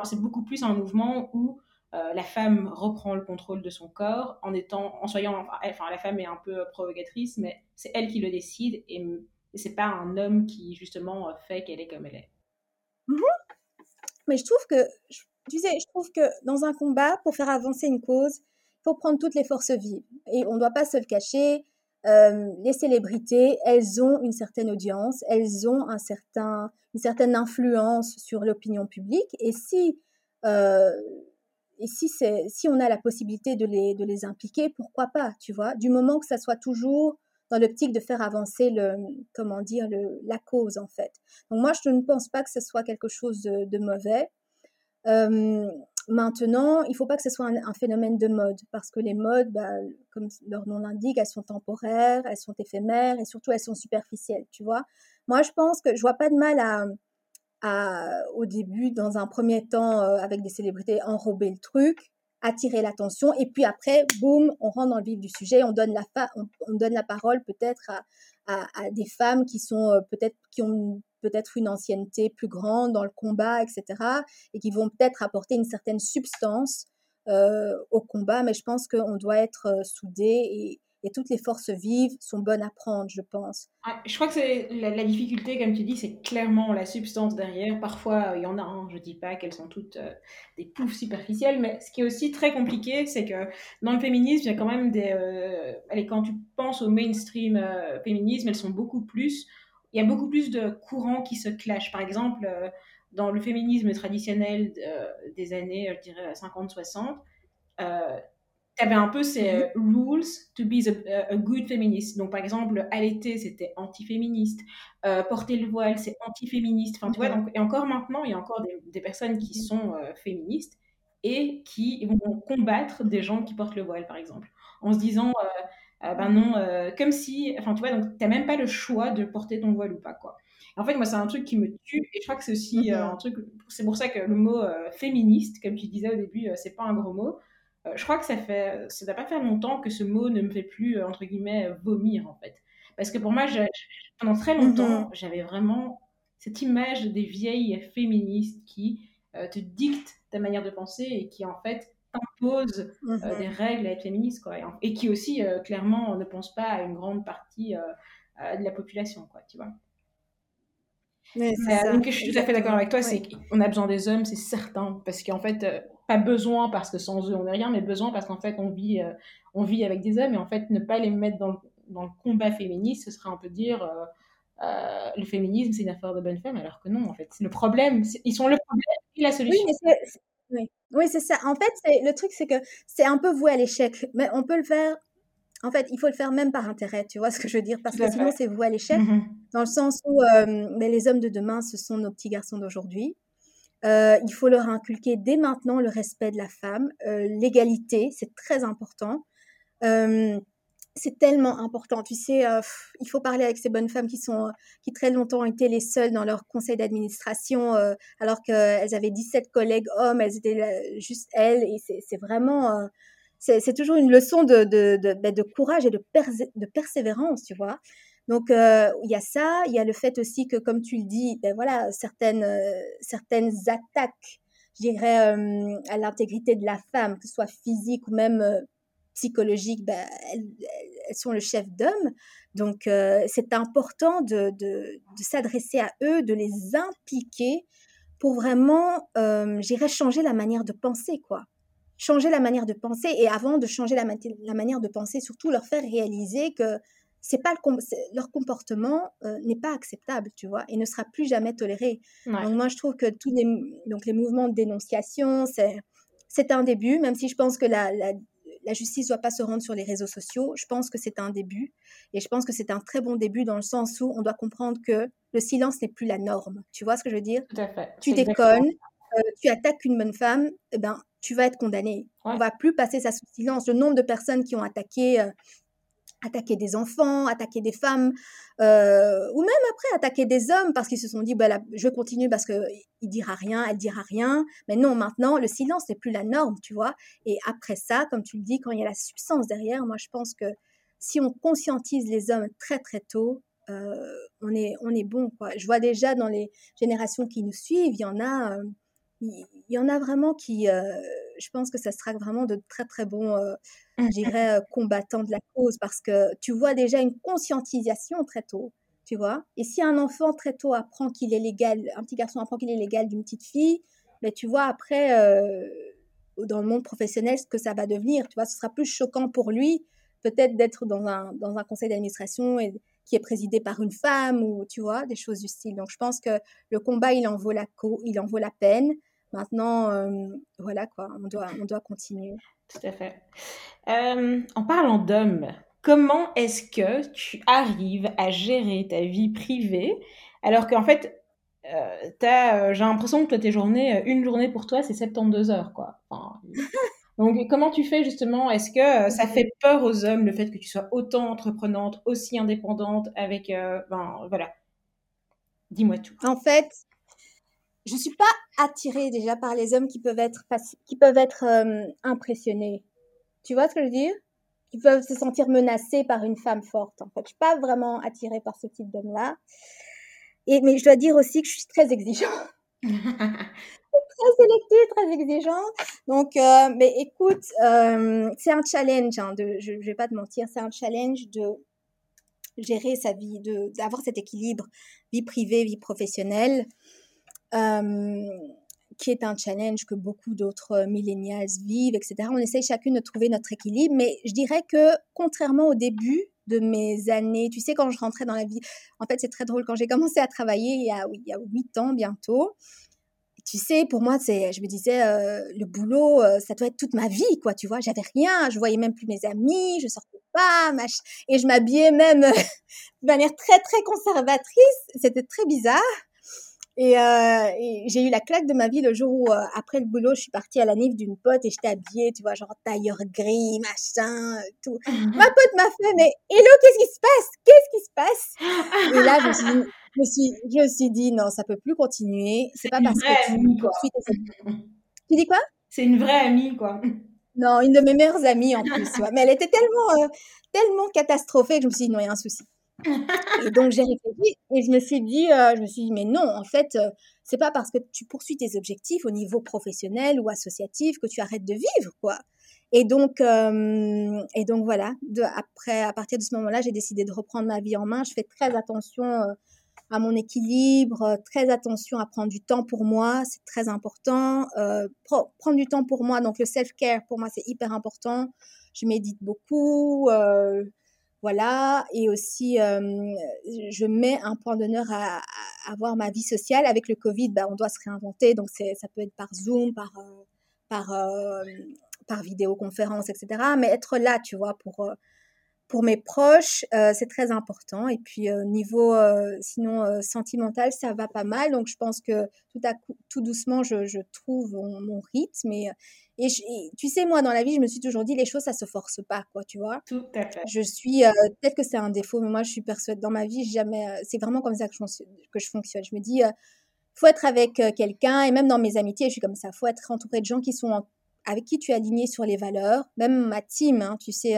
c'est beaucoup plus un mouvement où euh, la femme reprend le contrôle de son corps en étant, en soyant, enfin, la femme est un peu provocatrice, mais c'est elle qui le décide et, c'est pas un homme qui justement fait qu'elle est comme elle est. Mhm. Mais je trouve que, tu sais, je trouve que dans un combat, pour faire avancer une cause, il faut prendre toutes les forces vives et on ne doit pas se le cacher. Euh, les célébrités, elles ont une certaine audience, elles ont un certain, une certaine influence sur l'opinion publique. Et si, euh, et si, si on a la possibilité de les, de les impliquer, pourquoi pas, tu vois, du moment que ça soit toujours dans l'optique de faire avancer le, comment dire, le, la cause, en fait. Donc moi, je ne pense pas que ce soit quelque chose de, mauvais. Euh, Maintenant, il ne faut pas que ce soit un, phénomène de mode, parce que les modes, bah, comme leur nom l'indique, elles sont temporaires, elles sont éphémères et surtout elles sont superficielles, tu vois. Moi, je pense que je vois pas de mal à, au début, dans un premier temps, euh, avec des célébrités, enrober le truc, attirer l'attention, et puis après, boum, on rentre dans le vif du sujet, on donne la, on, on donne la parole peut-être à, des femmes qui sont euh, peut-être qui ont peut-être une ancienneté plus grande dans le combat, etc., et qui vont peut-être apporter une certaine substance euh, au combat, mais je pense qu'on doit être euh, soudés et, toutes les forces vives sont bonnes à prendre, je pense. je crois que la, difficulté, comme tu dis, c'est clairement la substance derrière. Parfois, il y en a, hein, je ne dis pas qu'elles sont toutes euh, des poufs superficielles, mais ce qui est aussi très compliqué, c'est que dans le féminisme, il y a quand même des... allez, quand tu penses au mainstream féminisme, elles sont beaucoup plus il y a beaucoup plus de courants qui se clashent. Par exemple, euh, dans le féminisme traditionnel des années, je dirais, 50-60, tu avais un peu ces Mhm. rules to be a, a good feminist. Donc, par exemple, allaiter, c'était anti-féministe. Euh, porter le voile, c'est anti-féministe. Enfin, tu vois, Mhm. donc, et encore maintenant, il y a encore des, des personnes qui sont euh, féministes et qui vont combattre des gens qui portent le voile, par exemple, en se disant, euh, euh, ben non, euh, comme si, enfin, tu vois, donc, t'as même pas le choix de porter ton voile ou pas, quoi. En fait, moi, c'est un truc qui me tue et je crois que c'est aussi euh, Mhm. un truc, c'est pour ça que le mot euh, féministe, comme tu disais au début, euh, c'est pas un gros mot. Je crois que ça fait, ça doit pas faire longtemps que ce mot ne me fait plus, entre guillemets, vomir, en fait. Parce que pour moi, pendant très longtemps, Mhm. j'avais vraiment cette image des vieilles féministes qui te dictent ta manière de penser et qui, en fait, t'imposent euh, des Mhm. règles à être féministe, quoi. Et, qui aussi, euh, clairement, ne pensent pas à une grande partie euh, de la population, quoi, tu vois. Oui, c'est Mais, ça, donc, je suis tout à fait d'accord avec toi, Oui. c'est qu'on a besoin des hommes, c'est certain, parce qu'en fait, pas besoin parce que sans eux on n'est rien, mais besoin parce qu'en fait on vit, euh, on vit avec des hommes et en fait ne pas les mettre dans le, dans le combat féministe, ce serait un peu dire euh, euh, le féminisme c'est une affaire de bonne femme, alors que non, en fait, le problème, ils sont le problème et la Oui, solution. mais c'est, c'est- oui, oui, c'est ça. En fait, le truc, c'est que c'est un peu voué à l'échec, mais on peut le faire. En fait, il faut le faire même par intérêt, tu vois ce que je veux dire, parce que sinon c'est voué à l'échec, Mm -hmm. dans le sens où euh, mais les hommes de demain, ce sont nos petits garçons d'aujourd'hui. Euh, il faut leur inculquer dès maintenant le respect de la femme, euh, l'égalité, c'est très important. Euh, c'est tellement important. Tu sais, euh, il faut parler avec ces bonnes femmes qui sont, qui très longtemps ont été les seules dans leur conseil d'administration, euh, alors qu'elles avaient 17 collègues hommes, elles étaient juste elles, et c'est vraiment, euh, c'est toujours une leçon de, de, de, de courage et de, de persévérance, tu vois. Donc euh, il y a ça, il y a le fait aussi que, comme tu le dis, ben voilà, certaines, euh, certaines attaques, je dirais, euh, à l'intégrité de la femme, que ce soit physique ou même euh, psychologique, ben, elles, elles, sont le chef d'homme. Donc euh, c'est important de, de, de s'adresser à eux, de les impliquer pour vraiment, euh, j'irais, changer la manière de penser, quoi. Changer la manière de penser et avant de changer la, la manière de penser, surtout leur faire réaliser que c'est pas le leur comportement euh, n'est pas acceptable, tu vois, et ne sera plus jamais toléré. Ouais. Donc moi je trouve que tous les donc les mouvements de dénonciation, c'est c'est un début, même si je pense que la, la, la justice doit pas se rendre sur les réseaux sociaux. Je pense que c'est un début, et je pense que c'est un très bon début dans le sens où on doit comprendre que le silence n'est plus la norme. Tu vois ce que je veux dire? Tout à fait. Tu déconnes, euh, tu attaques une bonne femme, eh ben tu vas être condamné. Ouais. On va plus passer ça sous silence. Le nombre de personnes qui ont attaqué euh, attaquer des enfants, attaquer des femmes, euh, ou même après attaquer des hommes parce qu'ils se sont dit, bah, je continue parce qu'il dira rien, elle dira rien. Mais non, maintenant, le silence n'est plus la norme, tu vois. Et après ça, comme tu le dis, quand il y a la substance derrière, moi, je pense que si on conscientise les hommes très, très tôt, euh, on, est, on est bon, quoi. Je vois déjà dans les générations qui nous suivent, il y en a... Euh, il y en a vraiment qui, euh, je pense que ça sera vraiment de très très bons, euh, je dirais, euh, combattants de la cause parce que tu vois déjà une conscientisation très tôt, tu vois? Et si un enfant très tôt apprend qu'il est légal, un petit garçon apprend qu'il est légal d'une petite fille, ben tu vois après euh, dans le monde professionnel ce que ça va devenir, tu vois, ce sera plus choquant pour lui peut-être d'être dans un, dans un conseil d'administration et qui est présidé par une femme ou tu vois des choses du style. Donc je pense que le combat il en vaut la peine. Maintenant euh, voilà quoi, on doit on doit continuer. Tout à fait. Euh, en parlant d'hommes, comment est-ce que tu arrives à gérer ta vie privée alors qu'en fait euh, euh, j'ai l'impression que tes journées, une journée pour toi, c'est 72 heures, quoi. Donc, comment tu fais justement? Est-ce que euh, ça fait peur aux hommes le fait que tu sois autant entreprenante, aussi indépendante, avec, euh, ben voilà. Dis-moi tout. En fait, je suis pas attirée déjà par les hommes qui peuvent être qui peuvent être euh, impressionnés. Tu vois ce que je veux dire? Qui peuvent se sentir menacés par une femme forte. En fait, je suis pas vraiment attirée par ce type d'homme-là. Et mais je dois dire aussi que je suis très exigeante. *laughs* très sélective, très exigeante. Donc, euh, mais écoute, euh, c'est un challenge. Hein, je, je vais pas te mentir, c'est un challenge de gérer sa vie, de d'avoir cet équilibre vie privée, vie professionnelle, euh, qui est un challenge que beaucoup d'autres millennials vivent, etc. On essaye chacune de trouver notre équilibre, mais je dirais que contrairement au début de mes années, tu sais, quand je rentrais dans la vie, en fait, c'est très drôle, quand j'ai commencé à travailler il y a, 8 ans bientôt, tu sais, pour moi, c'est, je me disais, le boulot, ça doit être toute ma vie, quoi, tu vois. J'avais rien, je voyais même plus mes amis, je sortais pas, et je m'habillais même *laughs* de manière très, très conservatrice. C'était très bizarre. Et, euh, et j'ai eu la claque de ma vie le jour où, euh, après le boulot, je suis partie à la nif d'une pote et j'étais habillée, tu vois, genre tailleur gris, machin, tout. ma pote m'a fait, mais hello, qu'est-ce qui se passe? Qu'est-ce qui se passe? Et là, je me, suis, je, me suis, je me suis dit, non, ça peut plus continuer. C'est pas parce que tu poursuis tes... *laughs* Tu dis quoi? C'est une vraie amie, quoi. Non, une de mes meilleures amies en plus. Ouais. Mais elle était tellement, euh, tellement catastrophée que je me suis dit, non, il y a un souci. Et donc j'ai réfléchi et je me suis dit, euh, je me suis dit, mais non, en fait, euh, c'est pas parce que tu poursuis tes objectifs au niveau professionnel ou associatif que tu arrêtes de vivre, quoi. Et donc, euh, et donc voilà. De, après, à partir de ce moment-là, j'ai décidé de reprendre ma vie en main. Je fais très attention à mon équilibre, très attention à prendre du temps pour moi, c'est très important. prendre du temps pour moi, donc le self-care pour moi c'est hyper important. Je médite beaucoup. Euh, voilà, et aussi, je mets un point d'honneur à, avoir ma vie sociale. Avec le Covid, bah, on doit se réinventer, donc ça peut être par Zoom, par, par, par vidéoconférence, etc. Mais être là, tu vois, pour, pour mes proches, c'est très important. Et puis, niveau, sinon, sentimental, ça va pas mal. Donc, je pense que tout, à coup, tout doucement, je, je trouve mon, mon rythme. Et, et, tu sais, moi, dans la vie, je me suis toujours dit, les choses, ça se force pas, quoi, tu vois. Tout à fait. Je suis, euh, peut-être que c'est un défaut, mais moi, je suis persuadée, dans ma vie, jamais, euh, c'est vraiment comme ça que je, que je fonctionne. Je me dis, euh, faut être avec quelqu'un, et même dans mes amitiés, je suis comme ça, faut être entouré de gens qui sont avec qui tu es aligné sur les valeurs, même ma team, hein, tu sais,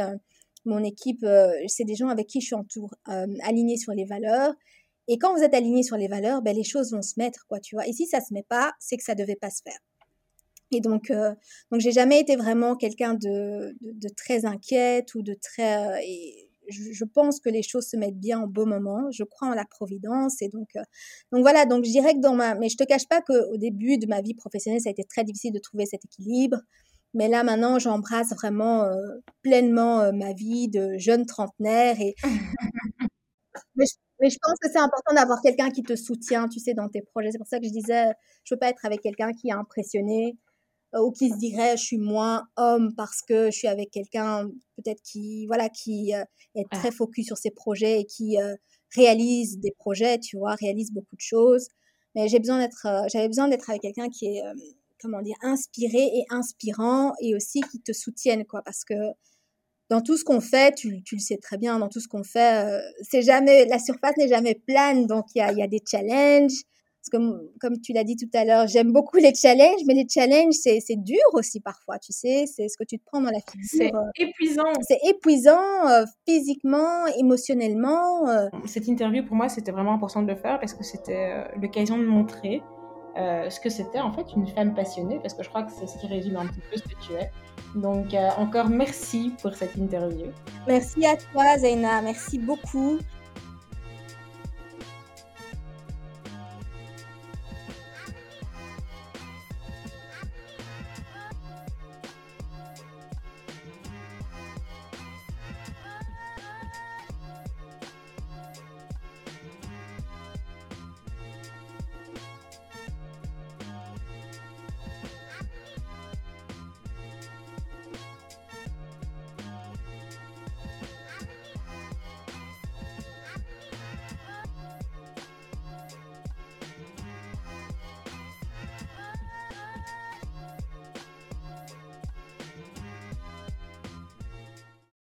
mon équipe, c'est des gens avec qui je suis entour, alignée sur les valeurs. Et quand vous êtes aligné sur les valeurs, ben, les choses vont se mettre, quoi, tu vois. Et si ça se met pas, c'est que ça devait pas se faire. Et donc, euh, donc j'ai jamais été vraiment quelqu'un de, de, très inquiète ou de très. Euh, je, pense que les choses se mettent bien au beau moment. Je crois en la providence et donc, euh, donc voilà. Donc je dirais que dans ma, mais je te cache pas qu'au début de ma vie professionnelle, ça a été très difficile de trouver cet équilibre. Mais là maintenant, j'embrasse vraiment euh, pleinement ma vie de jeune trentenaire et. *laughs* mais, je, mais je pense que c'est important d'avoir quelqu'un qui te soutient, tu sais, dans tes projets. C'est pour ça que je disais, je veux pas être avec quelqu'un qui est impressionné euh, ou qui se dirait je suis moins homme parce que je suis avec quelqu'un peut-être qui voilà qui euh, est très focus sur ses projets et qui euh, réalise des projets tu vois réalise beaucoup de choses mais j'ai besoin d'être j'avais besoin d'être avec quelqu'un qui est comment dire inspiré et inspirant et aussi qui te soutienne quoi parce que dans tout ce qu'on fait, tu, tu, le sais très bien, dans tout ce qu'on fait, c'est jamais la surface n'est jamais plane, donc il y a, y a des challenges, comme, comme tu l'as dit tout à l'heure, j'aime beaucoup les challenges, mais les challenges, c'est, dur aussi parfois, tu sais, c'est ce que tu te prends dans la figure. C'est euh, épuisant. C'est épuisant euh, physiquement, émotionnellement. Euh. Cette interview, pour moi, c'était vraiment important de le faire parce que c'était l'occasion de montrer ce que c'était en fait une femme passionnée, parce que je crois que c'est ce qui résume un petit peu ce que tu es. Donc, encore merci pour cette interview. Merci à toi, Zaina. Merci beaucoup.